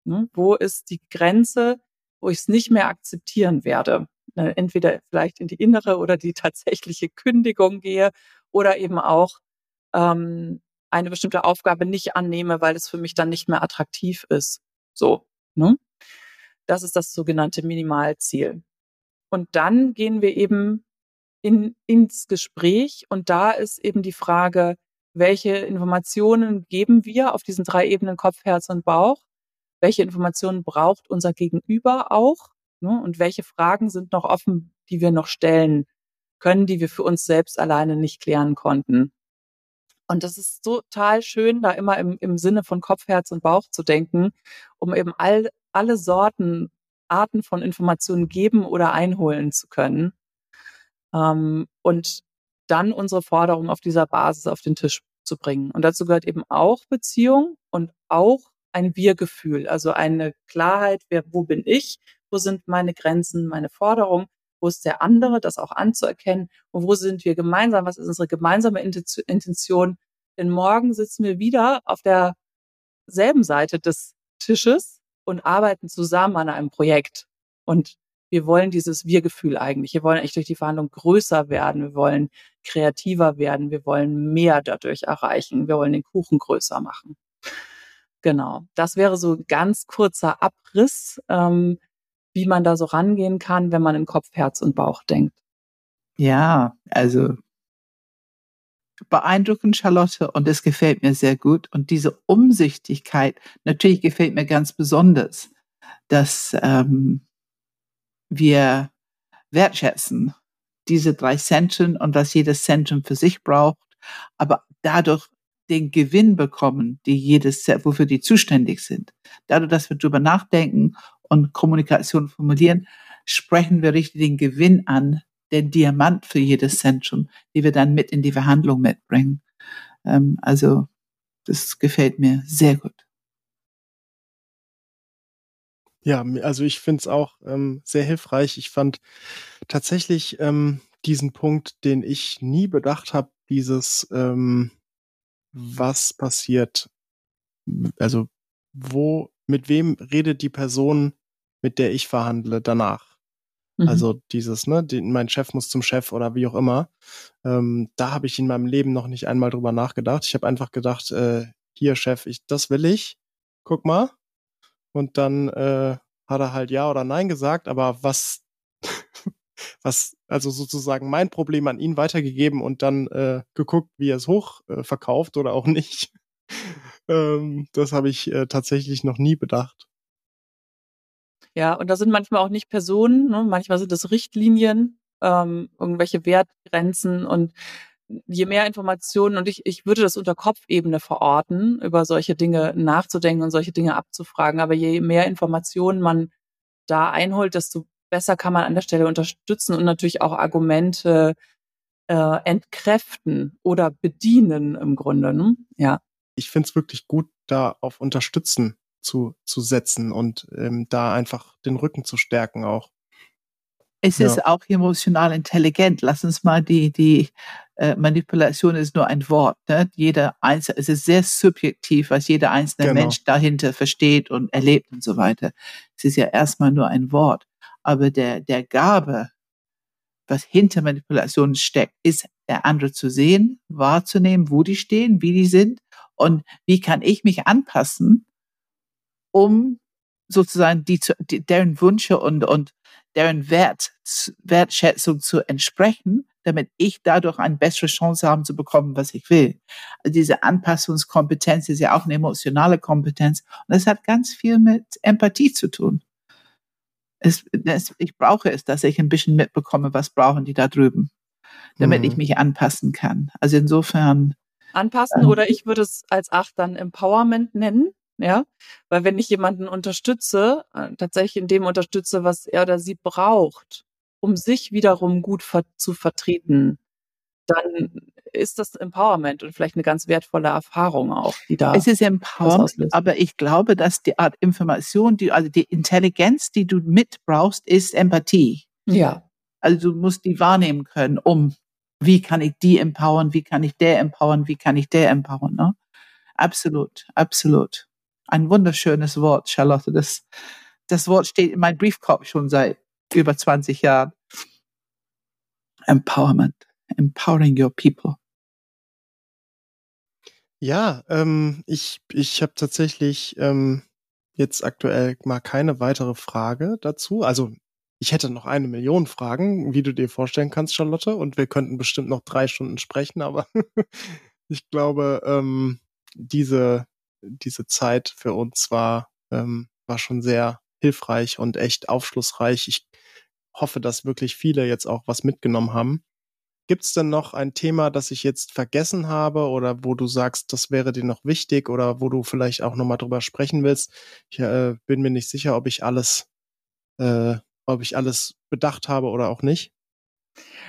Ne? Wo ist die Grenze, wo ich es nicht mehr akzeptieren werde? Ne? Entweder vielleicht in die innere oder die tatsächliche Kündigung gehe oder eben auch ähm, eine bestimmte Aufgabe nicht annehme, weil es für mich dann nicht mehr attraktiv ist. So, ne? Das ist das sogenannte Minimalziel. Und dann gehen wir eben in, ins Gespräch und da ist eben die Frage, welche Informationen geben wir auf diesen drei Ebenen Kopf, Herz und Bauch? Welche Informationen braucht unser Gegenüber auch? Ne? Und welche Fragen sind noch offen, die wir noch stellen können, die wir für uns selbst alleine nicht klären konnten. Und das ist total schön, da immer im, im Sinne von Kopf, Herz und Bauch zu denken, um eben all, alle Sorten, Arten von Informationen geben oder einholen zu können. Ähm, und dann unsere Forderung auf dieser Basis auf den Tisch zu bringen. Und dazu gehört eben auch Beziehung und auch ein Wir-Gefühl, also eine Klarheit, wer, wo bin ich, wo sind meine Grenzen, meine Forderungen wo ist der andere, das auch anzuerkennen und wo sind wir gemeinsam, was ist unsere gemeinsame Intention. Denn morgen sitzen wir wieder auf derselben Seite des Tisches und arbeiten zusammen an einem Projekt. Und wir wollen dieses Wir-Gefühl eigentlich. Wir wollen echt durch die Verhandlung größer werden. Wir wollen kreativer werden. Wir wollen mehr dadurch erreichen. Wir wollen den Kuchen größer machen. Genau. Das wäre so ein ganz kurzer Abriss. Ähm, wie man da so rangehen kann, wenn man in Kopf, Herz und Bauch denkt. Ja, also beeindruckend, Charlotte, und es gefällt mir sehr gut. Und diese Umsichtigkeit, natürlich gefällt mir ganz besonders, dass ähm, wir wertschätzen diese drei Zentren und was jedes Zentrum für sich braucht, aber dadurch den Gewinn bekommen, die jedes, wofür die zuständig sind. Dadurch, dass wir drüber nachdenken und Kommunikation formulieren, sprechen wir richtig den Gewinn an, den Diamant für jedes Zentrum, die wir dann mit in die Verhandlung mitbringen. Ähm, also das gefällt mir sehr gut. Ja, also ich finde es auch ähm, sehr hilfreich. Ich fand tatsächlich ähm, diesen Punkt, den ich nie bedacht habe, dieses, ähm, was passiert, also wo, mit wem redet die Person, mit der ich verhandle, danach? Mhm. Also dieses, ne, den, mein Chef muss zum Chef oder wie auch immer. Ähm, da habe ich in meinem Leben noch nicht einmal drüber nachgedacht. Ich habe einfach gedacht, äh, hier Chef, ich, das will ich. Guck mal. Und dann äh, hat er halt ja oder nein gesagt, aber was, was, also sozusagen mein Problem an ihn weitergegeben und dann äh, geguckt, wie er es hoch äh, verkauft oder auch nicht. ähm, das habe ich äh, tatsächlich noch nie bedacht. Ja, und da sind manchmal auch nicht Personen, ne? manchmal sind es Richtlinien, ähm, irgendwelche Wertgrenzen und je mehr Informationen und ich, ich würde das unter Kopfebene verorten, über solche Dinge nachzudenken und solche Dinge abzufragen. Aber je mehr Informationen man da einholt, desto besser kann man an der Stelle unterstützen und natürlich auch Argumente äh, entkräften oder bedienen im Grunde. Ne? Ja. Ich finde es wirklich gut, da auf Unterstützen zu, zu setzen und ähm, da einfach den Rücken zu stärken auch. Es ja. ist auch emotional intelligent. Lass uns mal die, die äh, Manipulation ist nur ein Wort. Ne? Jeder einzelne, es ist sehr subjektiv, was jeder einzelne genau. Mensch dahinter versteht und erlebt und so weiter. Es ist ja erstmal nur ein Wort. Aber der, der Gabe, was hinter Manipulation steckt, ist der andere zu sehen, wahrzunehmen, wo die stehen, wie die sind und wie kann ich mich anpassen, um sozusagen die, die deren Wünsche und, und deren Wert, Wertschätzung zu entsprechen, damit ich dadurch eine bessere Chance habe zu bekommen, was ich will. Also diese Anpassungskompetenz ist ja auch eine emotionale Kompetenz und es hat ganz viel mit Empathie zu tun. Es, es, ich brauche es, dass ich ein bisschen mitbekomme, was brauchen die da drüben, damit mhm. ich mich anpassen kann. Also insofern. Anpassen ähm, oder ich würde es als acht dann Empowerment nennen ja, weil wenn ich jemanden unterstütze, äh, tatsächlich in dem unterstütze, was er oder sie braucht, um sich wiederum gut ver zu vertreten, dann ist das Empowerment und vielleicht eine ganz wertvolle Erfahrung auch, die da. Es ist Empowerment, aber ich glaube, dass die Art Information, die, also die Intelligenz, die du mitbrauchst, ist Empathie. Ja. Also du musst die wahrnehmen können, um wie kann ich die empowern, wie kann ich der empowern, wie kann ich der empowern, ne? Absolut, absolut ein wunderschönes Wort, Charlotte. Das, das Wort steht in meinem Briefkorb schon seit über 20 Jahren. Empowerment. Empowering your people. Ja, ähm, ich, ich habe tatsächlich ähm, jetzt aktuell mal keine weitere Frage dazu. Also ich hätte noch eine Million Fragen, wie du dir vorstellen kannst, Charlotte, und wir könnten bestimmt noch drei Stunden sprechen, aber ich glaube, ähm, diese, diese Zeit für uns war, ähm, war schon sehr hilfreich und echt aufschlussreich. Ich hoffe, dass wirklich viele jetzt auch was mitgenommen haben. Gibt es denn noch ein Thema, das ich jetzt vergessen habe oder wo du sagst, das wäre dir noch wichtig oder wo du vielleicht auch nochmal drüber sprechen willst? Ich äh, bin mir nicht sicher, ob ich alles, äh, ob ich alles bedacht habe oder auch nicht.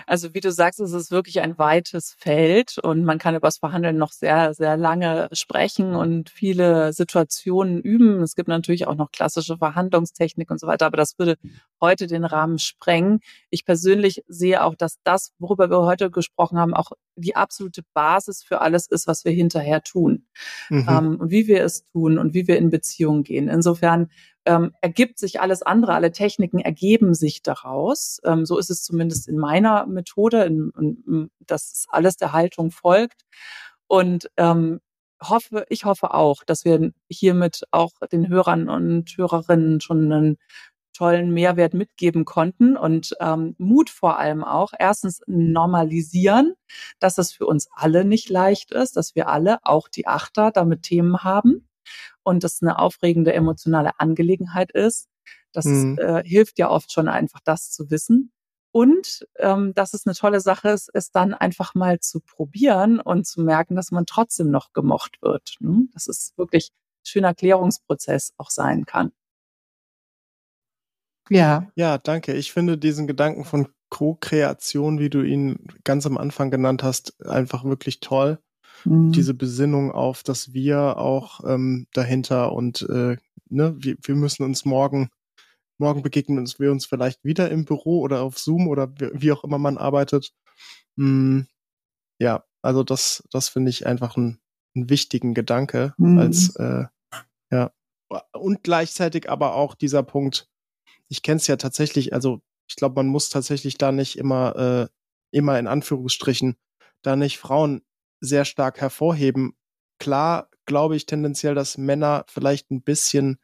Also wie du sagst, es ist wirklich ein weites Feld und man kann über das Verhandeln noch sehr, sehr lange sprechen und viele Situationen üben. Es gibt natürlich auch noch klassische Verhandlungstechnik und so weiter, aber das würde heute den Rahmen sprengen. Ich persönlich sehe auch, dass das, worüber wir heute gesprochen haben, auch die absolute Basis für alles ist, was wir hinterher tun mhm. ähm, und wie wir es tun und wie wir in Beziehungen gehen. Insofern ähm, ergibt sich alles andere, alle Techniken ergeben sich daraus. Ähm, so ist es zumindest in meiner Methode, in, in, dass alles der Haltung folgt. Und ähm, hoffe, ich hoffe auch, dass wir hiermit auch den Hörern und Hörerinnen schon einen tollen Mehrwert mitgeben konnten und ähm, Mut vor allem auch. Erstens normalisieren, dass es für uns alle nicht leicht ist, dass wir alle, auch die Achter, damit Themen haben und das eine aufregende emotionale Angelegenheit ist. Das mhm. äh, hilft ja oft schon einfach, das zu wissen. Und ähm, dass es eine tolle Sache ist, es dann einfach mal zu probieren und zu merken, dass man trotzdem noch gemocht wird. Ne? Dass es wirklich ein schöner Klärungsprozess auch sein kann. Ja. Ja, danke. Ich finde diesen Gedanken von Co-Kreation, wie du ihn ganz am Anfang genannt hast, einfach wirklich toll. Mhm. Diese Besinnung auf das Wir auch ähm, dahinter und äh, ne, wir, wir müssen uns morgen morgen begegnen uns wir uns vielleicht wieder im Büro oder auf Zoom oder wie auch immer man arbeitet. Hm, ja, also das, das finde ich einfach einen, einen wichtigen Gedanke mhm. als äh, ja und gleichzeitig aber auch dieser Punkt. Ich kenne es ja tatsächlich, also ich glaube, man muss tatsächlich da nicht immer äh, immer in Anführungsstrichen da nicht Frauen sehr stark hervorheben. Klar glaube ich tendenziell, dass Männer vielleicht ein bisschen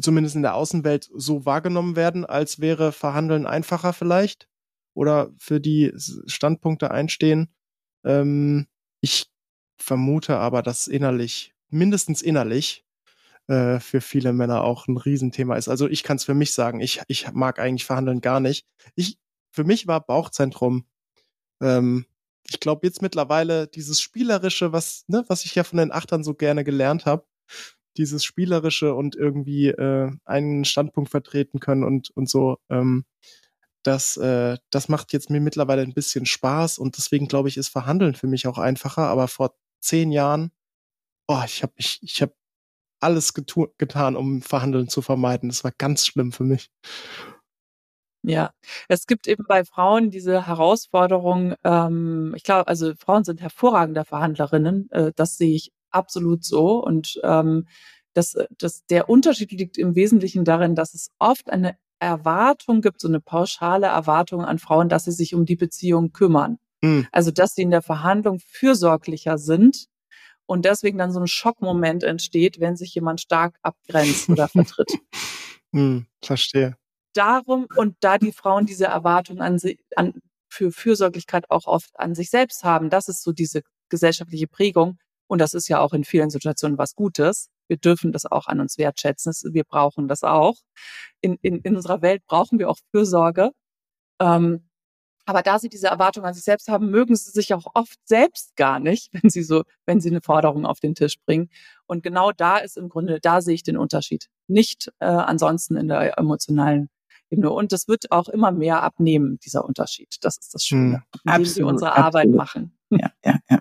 zumindest in der Außenwelt so wahrgenommen werden, als wäre Verhandeln einfacher vielleicht oder für die Standpunkte einstehen. Ähm, ich vermute aber, dass innerlich, mindestens innerlich, äh, für viele Männer auch ein Riesenthema ist. Also ich kann es für mich sagen, ich, ich mag eigentlich Verhandeln gar nicht. Ich, für mich war Bauchzentrum, ähm, ich glaube jetzt mittlerweile dieses Spielerische, was, ne, was ich ja von den Achtern so gerne gelernt habe, dieses Spielerische und irgendwie äh, einen Standpunkt vertreten können und, und so. Ähm, das, äh, das macht jetzt mir mittlerweile ein bisschen Spaß und deswegen glaube ich, ist Verhandeln für mich auch einfacher. Aber vor zehn Jahren, oh, ich habe ich, ich hab alles getan, um Verhandeln zu vermeiden. Das war ganz schlimm für mich. Ja, es gibt eben bei Frauen diese Herausforderung, ähm, ich glaube, also Frauen sind hervorragende Verhandlerinnen, äh, das sehe ich absolut so. Und ähm, das, das, der Unterschied liegt im Wesentlichen darin, dass es oft eine Erwartung gibt, so eine pauschale Erwartung an Frauen, dass sie sich um die Beziehung kümmern. Mhm. Also, dass sie in der Verhandlung fürsorglicher sind und deswegen dann so ein Schockmoment entsteht, wenn sich jemand stark abgrenzt oder vertritt. Mhm, verstehe. Darum und da die Frauen diese Erwartung an, sie, an für Fürsorglichkeit auch oft an sich selbst haben, das ist so diese gesellschaftliche Prägung, und das ist ja auch in vielen Situationen was Gutes. Wir dürfen das auch an uns wertschätzen. Wir brauchen das auch. In, in, in unserer Welt brauchen wir auch Fürsorge. Ähm, aber da sie diese Erwartung an sich selbst haben, mögen sie sich auch oft selbst gar nicht, wenn sie so, wenn sie eine Forderung auf den Tisch bringen. Und genau da ist im Grunde, da sehe ich den Unterschied. Nicht äh, ansonsten in der emotionalen Ebene. Und das wird auch immer mehr abnehmen, dieser Unterschied. Das ist das Schöne, hm, indem wir unsere absolut. Arbeit machen. Ja, ja, ja.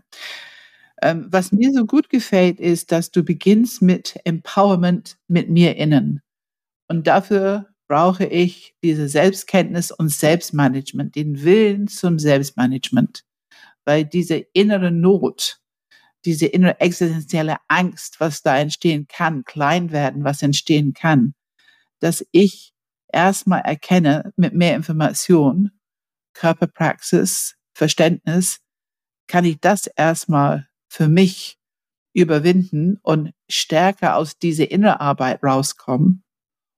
Ähm, was mir so gut gefällt, ist, dass du beginnst mit Empowerment mit mir innen. Und dafür brauche ich diese Selbstkenntnis und Selbstmanagement, den Willen zum Selbstmanagement. Weil diese innere Not, diese innere existenzielle Angst, was da entstehen kann, klein werden, was entstehen kann, dass ich erstmal erkenne mit mehr Information, Körperpraxis, Verständnis, kann ich das erstmal für mich überwinden und stärker aus dieser Innerarbeit rauskommen,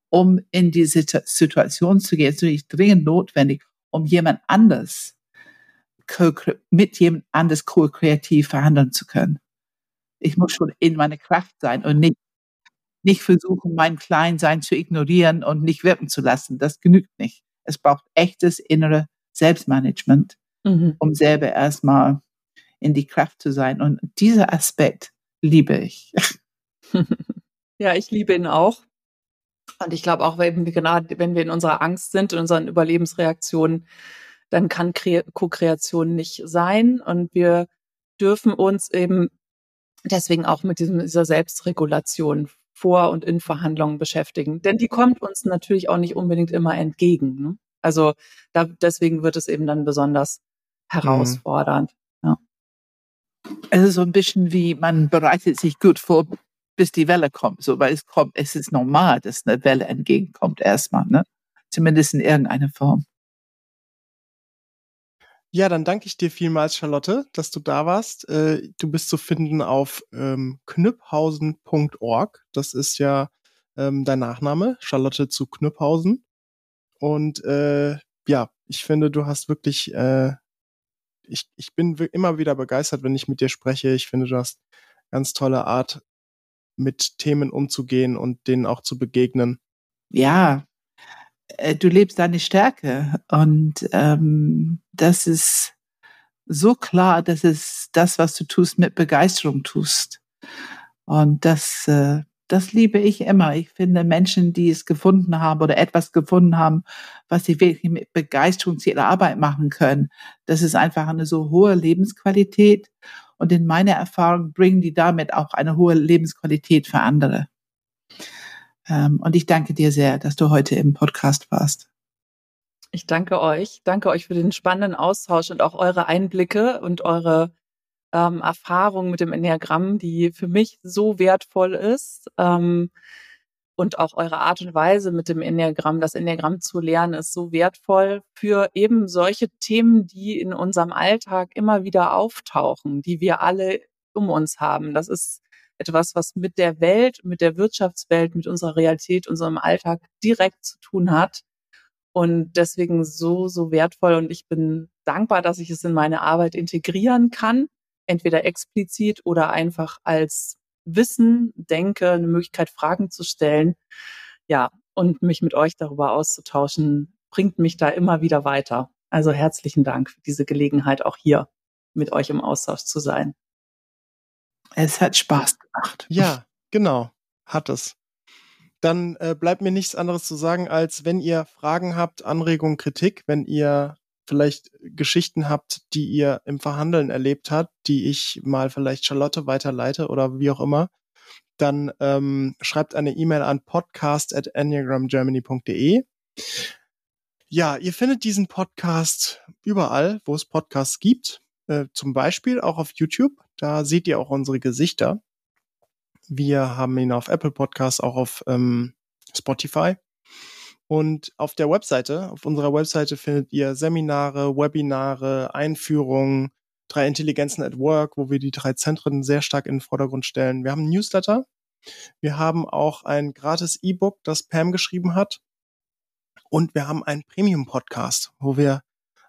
um in diese Situation zu gehen. Es ist natürlich dringend notwendig, um jemand anders mit jemand anders co-kreativ verhandeln zu können. Ich muss schon in meiner Kraft sein und nicht, nicht versuchen, mein Kleinsein zu ignorieren und nicht wirken zu lassen. Das genügt nicht. Es braucht echtes innere Selbstmanagement, mhm. um selber erstmal in die Kraft zu sein. Und dieser Aspekt liebe ich. ja, ich liebe ihn auch. Und ich glaube auch, wenn wir, gerade, wenn wir in unserer Angst sind, in unseren Überlebensreaktionen, dann kann Co-Kreation nicht sein. Und wir dürfen uns eben deswegen auch mit diesem, dieser Selbstregulation vor und in Verhandlungen beschäftigen. Denn die kommt uns natürlich auch nicht unbedingt immer entgegen. Ne? Also da, deswegen wird es eben dann besonders mhm. herausfordernd. Es ist so ein bisschen wie, man bereitet sich gut vor, bis die Welle kommt. So, weil es kommt, es ist normal, dass eine Welle entgegenkommt erstmal, ne? Zumindest in irgendeiner Form. Ja, dann danke ich dir vielmals, Charlotte, dass du da warst. Äh, du bist zu finden auf ähm, knüpphausen.org. Das ist ja ähm, dein Nachname, Charlotte zu Knüpphausen. Und äh, ja, ich finde, du hast wirklich, äh, ich, ich bin immer wieder begeistert, wenn ich mit dir spreche. Ich finde, du hast ganz tolle Art, mit Themen umzugehen und denen auch zu begegnen. Ja, äh, du lebst deine Stärke und ähm, das ist so klar, dass es das, was du tust, mit Begeisterung tust. Und das, äh, das liebe ich immer. Ich finde Menschen, die es gefunden haben oder etwas gefunden haben, was sie wirklich mit Begeisterung zu ihrer Arbeit machen können, das ist einfach eine so hohe Lebensqualität. Und in meiner Erfahrung bringen die damit auch eine hohe Lebensqualität für andere. Ähm, und ich danke dir sehr, dass du heute im Podcast warst. Ich danke euch. Danke euch für den spannenden Austausch und auch eure Einblicke und eure ähm, Erfahrung mit dem Enneagramm, die für mich so wertvoll ist. Ähm, und auch eure Art und Weise mit dem Enneagramm, das Enneagramm zu lernen, ist so wertvoll für eben solche Themen, die in unserem Alltag immer wieder auftauchen, die wir alle um uns haben. Das ist etwas, was mit der Welt, mit der Wirtschaftswelt, mit unserer Realität, unserem Alltag direkt zu tun hat. Und deswegen so, so wertvoll. Und ich bin dankbar, dass ich es in meine Arbeit integrieren kann entweder explizit oder einfach als Wissen denke, eine Möglichkeit, Fragen zu stellen. Ja, und mich mit euch darüber auszutauschen, bringt mich da immer wieder weiter. Also herzlichen Dank für diese Gelegenheit, auch hier mit euch im Austausch zu sein. Es hat Spaß gemacht. Ja, genau, hat es. Dann äh, bleibt mir nichts anderes zu sagen, als wenn ihr Fragen habt, Anregungen, Kritik, wenn ihr vielleicht Geschichten habt, die ihr im Verhandeln erlebt habt, die ich mal vielleicht Charlotte weiterleite oder wie auch immer, dann ähm, schreibt eine E-Mail an podcast at enneagramgermany.de. Ja, ihr findet diesen Podcast überall, wo es Podcasts gibt. Äh, zum Beispiel auch auf YouTube. Da seht ihr auch unsere Gesichter. Wir haben ihn auf Apple Podcasts, auch auf ähm, Spotify. Und auf der Webseite, auf unserer Webseite findet ihr Seminare, Webinare, Einführungen, drei Intelligenzen at Work, wo wir die drei Zentren sehr stark in den Vordergrund stellen. Wir haben ein Newsletter. Wir haben auch ein gratis E-Book, das Pam geschrieben hat. Und wir haben einen Premium-Podcast, wo wir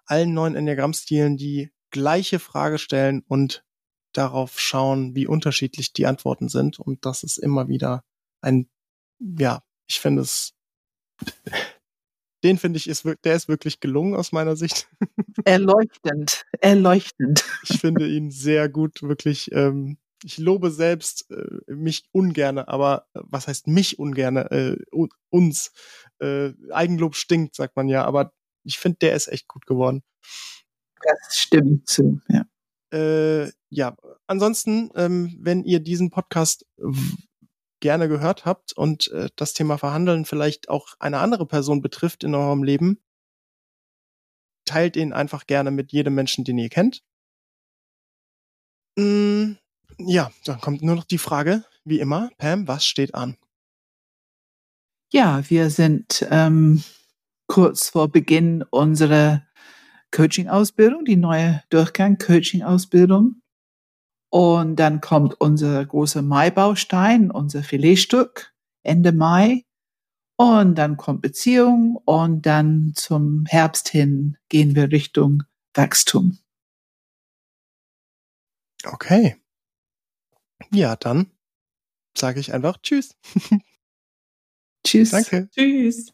allen neuen Enneagramm-Stilen die gleiche Frage stellen und darauf schauen, wie unterschiedlich die Antworten sind. Und das ist immer wieder ein, ja, ich finde es den finde ich, ist, der ist wirklich gelungen aus meiner Sicht. Erleuchtend, erleuchtend. Ich finde ihn sehr gut, wirklich. Ähm, ich lobe selbst äh, mich ungerne, aber äh, was heißt mich ungerne? Äh, uns. Äh, Eigenlob stinkt, sagt man ja, aber ich finde, der ist echt gut geworden. Das stimmt zu, ja. Äh, ja, ansonsten, ähm, wenn ihr diesen Podcast gerne gehört habt und äh, das Thema Verhandeln vielleicht auch eine andere Person betrifft in eurem Leben, teilt ihn einfach gerne mit jedem Menschen, den ihr kennt. Mm, ja, dann kommt nur noch die Frage, wie immer, Pam, was steht an? Ja, wir sind ähm, kurz vor Beginn unserer Coaching-Ausbildung, die neue Durchgang-Coaching-Ausbildung. Und dann kommt unser großer Mai-Baustein, unser Filetstück Ende Mai. Und dann kommt Beziehung und dann zum Herbst hin gehen wir Richtung Wachstum. Okay. Ja, dann sage ich einfach Tschüss. Tschüss. Danke. Tschüss.